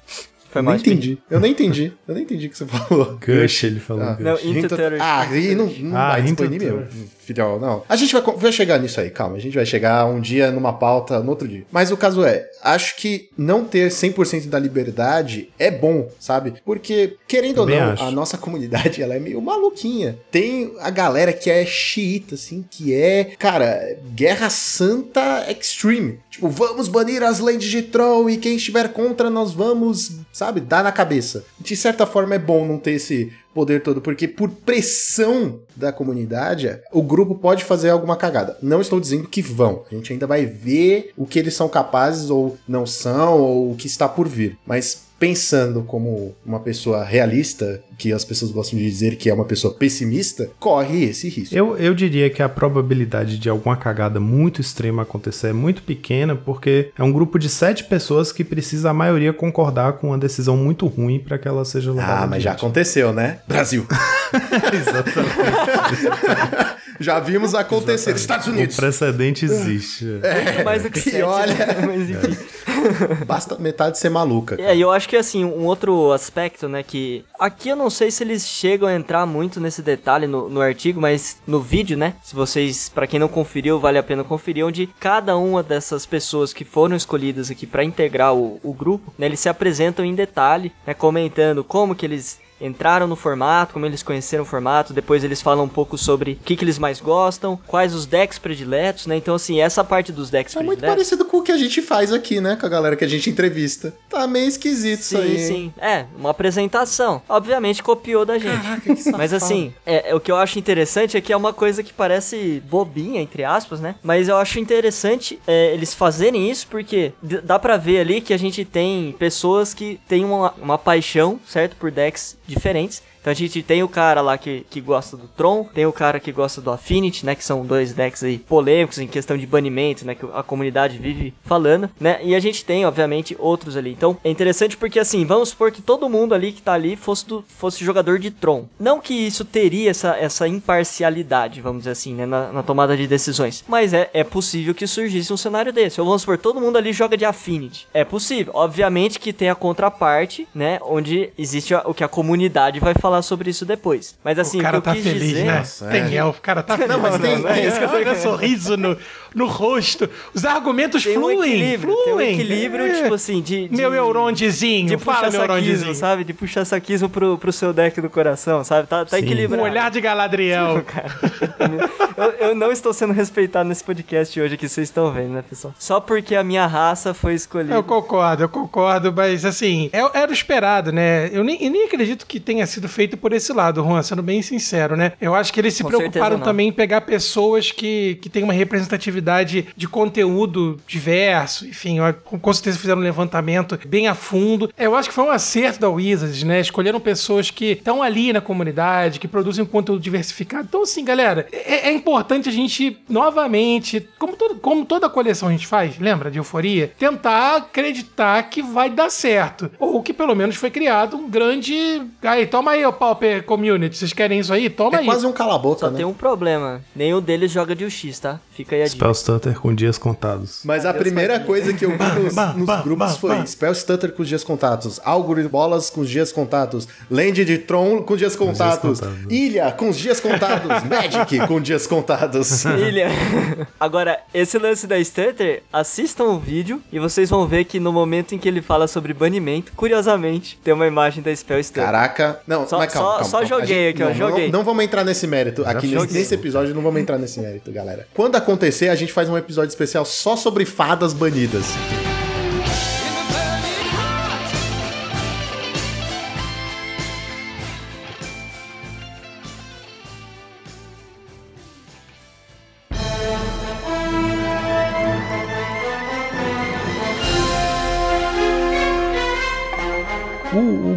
Foi eu nem entendi. Eu nem entendi. Eu nem entendi o que você falou. Gush, ele falou. Ah, Gush. Não, into. Ah, e não, não Ah, vai disponível, filhão, não. A gente vai, vai chegar nisso aí, calma. A gente vai chegar um dia numa pauta no outro dia. Mas o caso é, acho que não ter 100% da liberdade é bom, sabe? Porque, querendo Também ou não, acho. a nossa comunidade, ela é meio maluquinha. Tem a galera que é xiita, assim, que é, cara, Guerra Santa Extreme. Tipo, vamos banir as lentes de Troll e quem estiver contra nós vamos, sabe, dar na cabeça. De certa forma é bom não ter esse poder todo, porque por pressão da comunidade, o grupo pode fazer alguma cagada. Não estou dizendo que vão. A gente ainda vai ver o que eles são capazes ou não são, ou o que está por vir. Mas pensando como uma pessoa realista, que as pessoas gostam de dizer que é uma pessoa pessimista, corre esse risco. Eu, eu diria que a probabilidade de alguma cagada muito extrema acontecer é muito pequena, porque é um grupo de sete pessoas que precisa a maioria concordar com uma decisão muito ruim para que ela seja levada Ah, mas já aconteceu, né? Brasil. Exatamente. Já vimos acontecer. Estados O Unidos. precedente existe. Muito mais do que e sete, olha- né? Mas enfim. Basta metade ser maluca. É, e eu acho que assim, um outro aspecto, né, que aqui eu não sei se eles chegam a entrar muito nesse detalhe no, no artigo, mas no vídeo, né, se vocês, pra quem não conferiu, vale a pena conferir, onde cada uma dessas pessoas que foram escolhidas aqui pra integrar o, o grupo, né, eles se apresentam em detalhe, né, comentando como que eles entraram no formato, como eles conheceram o formato, depois eles falam um pouco sobre o que, que eles mais gostam, quais os decks prediletos, né, então assim, essa parte dos decks É muito prediletos... parecido com o que a gente faz aqui, né? Com a galera que a gente entrevista. Tá meio esquisito isso Sim, aí. hein? sim. É, uma apresentação. Obviamente copiou da gente. Mas assim, é, é, o que eu acho interessante é que é uma coisa que parece bobinha, entre aspas, né? Mas eu acho interessante é, eles fazerem isso porque dá pra ver ali que a gente tem pessoas que têm uma, uma paixão, certo? Por decks diferentes. Então a gente tem o cara lá que, que gosta do Tron, tem o cara que gosta do Affinity, né? Que são dois decks aí polêmicos em questão de banimento, né? Que a comunidade vive falando, né? E a gente tem, obviamente, outros ali. Então é interessante porque, assim, vamos supor que todo mundo ali que tá ali fosse, do, fosse jogador de Tron. Não que isso teria essa, essa imparcialidade, vamos dizer assim, né? Na, na tomada de decisões. Mas é, é possível que surgisse um cenário desse. Ou vamos supor, todo mundo ali joga de Affinity. É possível. Obviamente que tem a contraparte, né? Onde existe o que a comunidade vai falar sobre isso depois. Mas assim, o cara o que eu tá quis feliz, dizer... né? Nossa, tem é. elfo, o cara tá feliz. mas tem- não é isso que eu Olha sorriso no, no rosto. Os argumentos Tem um fluem, equilíbrio, tem um fluem. equilíbrio, É. tipo assim, de... de Meu Eurondezinho, de fala, meu puxar saquismo, Eurondezinho. sabe? De puxar saquismo pro, pro seu deck do coração, sabe? Tá, tá Sim. Um equilibrado. olhar de Galadriel. eu, eu não estou sendo respeitado nesse podcast hoje que vocês estão vendo, né, pessoal? Só porque a minha raça foi escolhida. Eu concordo, eu concordo, mas assim, é- era o esperado, né? Eu nem, eu nem acredito que tenha sido feito por esse lado, Juan, sendo bem sincero, né? Eu acho que eles se Com preocuparam também em pegar pessoas que, que têm uma representatividade de conteúdo diverso, enfim, com, com certeza fizeram um levantamento bem a fundo. Eu acho que foi um acerto da Wizards, né? Escolheram pessoas que estão ali na comunidade, que produzem um conteúdo diversificado. Então, assim, galera, é, é importante a gente, novamente, como, todo, como toda coleção a gente faz, lembra de euforia? Tentar acreditar que vai dar certo. Ou que pelo menos foi criado um grande. Aí, toma aí, o Pauper Community. Vocês querem isso aí? Toma É aí. quase um cala-boca, Só né? tem um problema. Nenhum deles joga de UX, tá? Fica aí a dica. Spell Stutter com dias contados. Mas a primeira coisa que eu vi nos, nos bam, grupos bam, foi bam. Spell Stutter com os dias contatos, Algorithm Bolas com os dias contatos, Land de Tron com dias contatos, contados. Ilha com os dias contados, Magic com dias contados. Ilha. Agora, esse lance da Stutter, assistam o vídeo e vocês vão ver que no momento em que ele fala sobre banimento, curiosamente, tem uma imagem da Spell Stutter. Caraca. Não, Só- mas calma, só- calma, só calma. Joguei aqui, ó, não, joguei. Não, não vamos entrar nesse mérito. Aqui nesse, nesse episódio não vamos entrar nesse mérito, galera. Quando acontecer, a gente faz um episódio especial só sobre fadas banidas.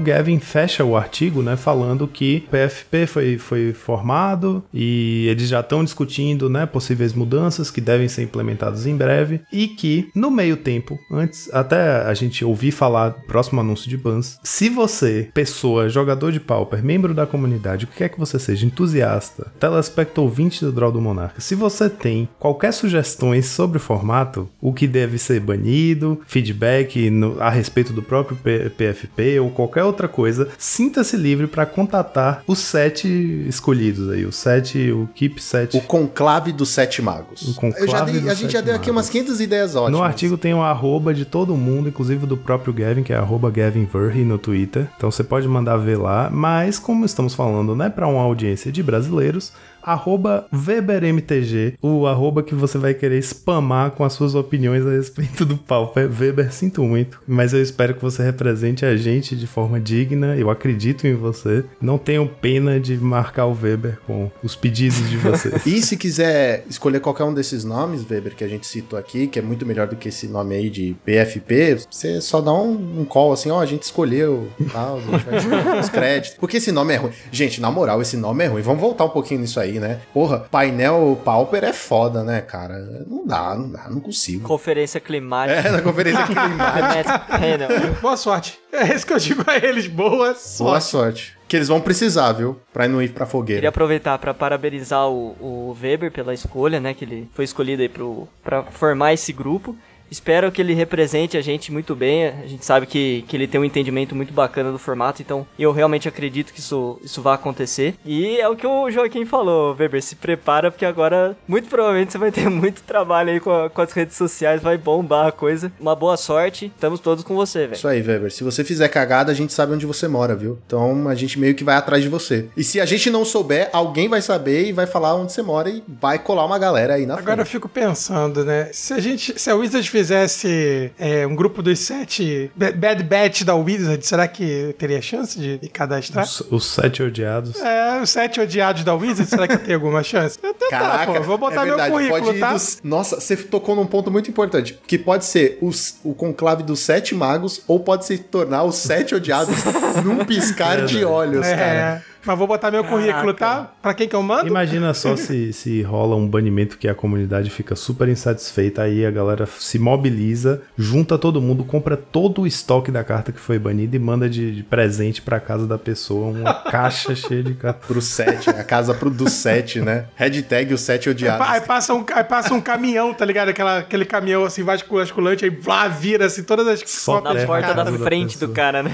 Gavin fecha o artigo, né, falando que o PFP foi, foi formado e eles já estão discutindo, né, possíveis mudanças que devem ser implementadas em breve e que no meio tempo, antes até a gente ouvir falar próximo anúncio de bans, se você, pessoa, jogador de Pauper, membro da comunidade, o que quer que você seja, entusiasta, telespecto ouvinte do Draw do Monarca, se você tem qualquer sugestões sobre o formato, o que deve ser banido, feedback no, a respeito do próprio P PFP ou qualquer outra coisa, sinta-se livre para contatar os sete escolhidos aí, os sete, o Keep 7. O conclave dos sete magos. O conclave Eu já dei- dos a gente sete já deu aqui magos. umas 500 ideias ótimas. No artigo tem o arroba de todo mundo, inclusive do próprio Gavin, que é arroba Gavin Verhey no Twitter. Então você pode mandar ver lá. Mas como estamos falando, né, para uma audiência de brasileiros, arroba WeberMTG, o arroba que você vai querer spamar com as suas opiniões a respeito do Pauper. Weber, sinto muito, mas eu espero que você represente a gente de forma digna. Eu acredito em você. Não tenho pena de marcar o Weber com os pedidos de vocês. E se quiser escolher qualquer um desses nomes, Weber, que a gente citou aqui, que é muito melhor do que esse nome aí de PFP, você só dá um, um call assim, ó, a gente escolheu, tal, a gente vai escolher os créditos. Porque esse nome é ruim. Gente, na moral, esse nome é ruim. Vamos voltar um pouquinho nisso aí, né? Porra, painel Pauper é foda, né, cara? Não dá, não dá, não consigo. Conferência climática. É, na conferência climática. Matt Panel. Boa sorte. É isso que eu digo a eles. Boa sorte. Boa sorte. Que eles vão precisar, viu? Pra não ir pra Queria fogueira. aproveitar para parabenizar o, o Weber pela escolha, né? Que ele foi escolhido aí pro, pra formar esse grupo. Espero que ele represente a gente muito bem. A gente sabe que, que ele tem um entendimento muito bacana do formato, então eu realmente acredito que isso, isso vai acontecer. E é o que o Joaquim falou, Weber, se prepara, porque agora muito provavelmente você vai ter muito trabalho aí com, a- com as redes sociais, vai bombar a coisa. Uma boa sorte, estamos todos com você, velho. Isso aí, Weber. Se você fizer cagada, a gente sabe onde você mora, viu? Então a gente meio que vai atrás de você. E se a gente não souber, alguém vai saber e vai falar onde você mora e vai colar uma galera aí na Agora eu frente. fico pensando, né? Se a gente, se a Wizard fizesse é, um grupo dos sete Ba- Bad Batch da Wizard, será que teria chance de, de cadastrar? Os, os sete odiados. É, os sete odiados da Wizard, será que tem alguma chance? Eu tentar, Caraca, pô. Vou botar é meu verdade, currículo, pode ir tá? dos- Nossa, você tocou num ponto muito importante. Que pode ser os- o conclave dos sete magos ou pode se tornar os sete odiados num piscar de olhos, cara. Mas vou botar meu currículo, tá? Pra quem que eu mando? Imagina só se, se rola um banimento que a comunidade fica super insatisfeita, aí a galera se mobiliza, junta todo mundo, compra todo o estoque da carta que foi banida e manda de, de presente pra casa da pessoa uma caixa cheia de cartas. Pro sete, a casa pro, do sete, né? Hashtag os sete odiados. Aí passa um, aí passa um caminhão, tá ligado? Aquela, aquele caminhão assim, vasculante, aí lá vira assim, todas as Só Na porta da da frente pessoa. do cara, né?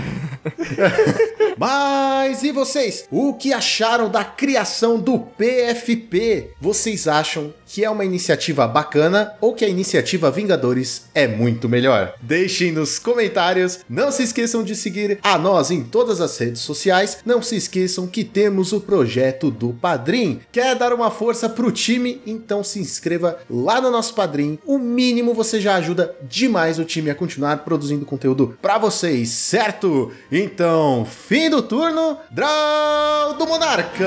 Mas e vocês? O que acharam da criação do PFP? Vocês acham que é uma iniciativa bacana ou que a iniciativa Vingadores é muito melhor? Deixem nos comentários. Não se esqueçam de seguir a nós em todas as redes sociais. Não se esqueçam que temos o projeto do Padrim. Quer dar uma força pro time? Então se inscreva lá no nosso Padrim. O mínimo você já ajuda demais o time a continuar produzindo conteúdo pra vocês, certo? Então, fim do turno, Draw do Monarca!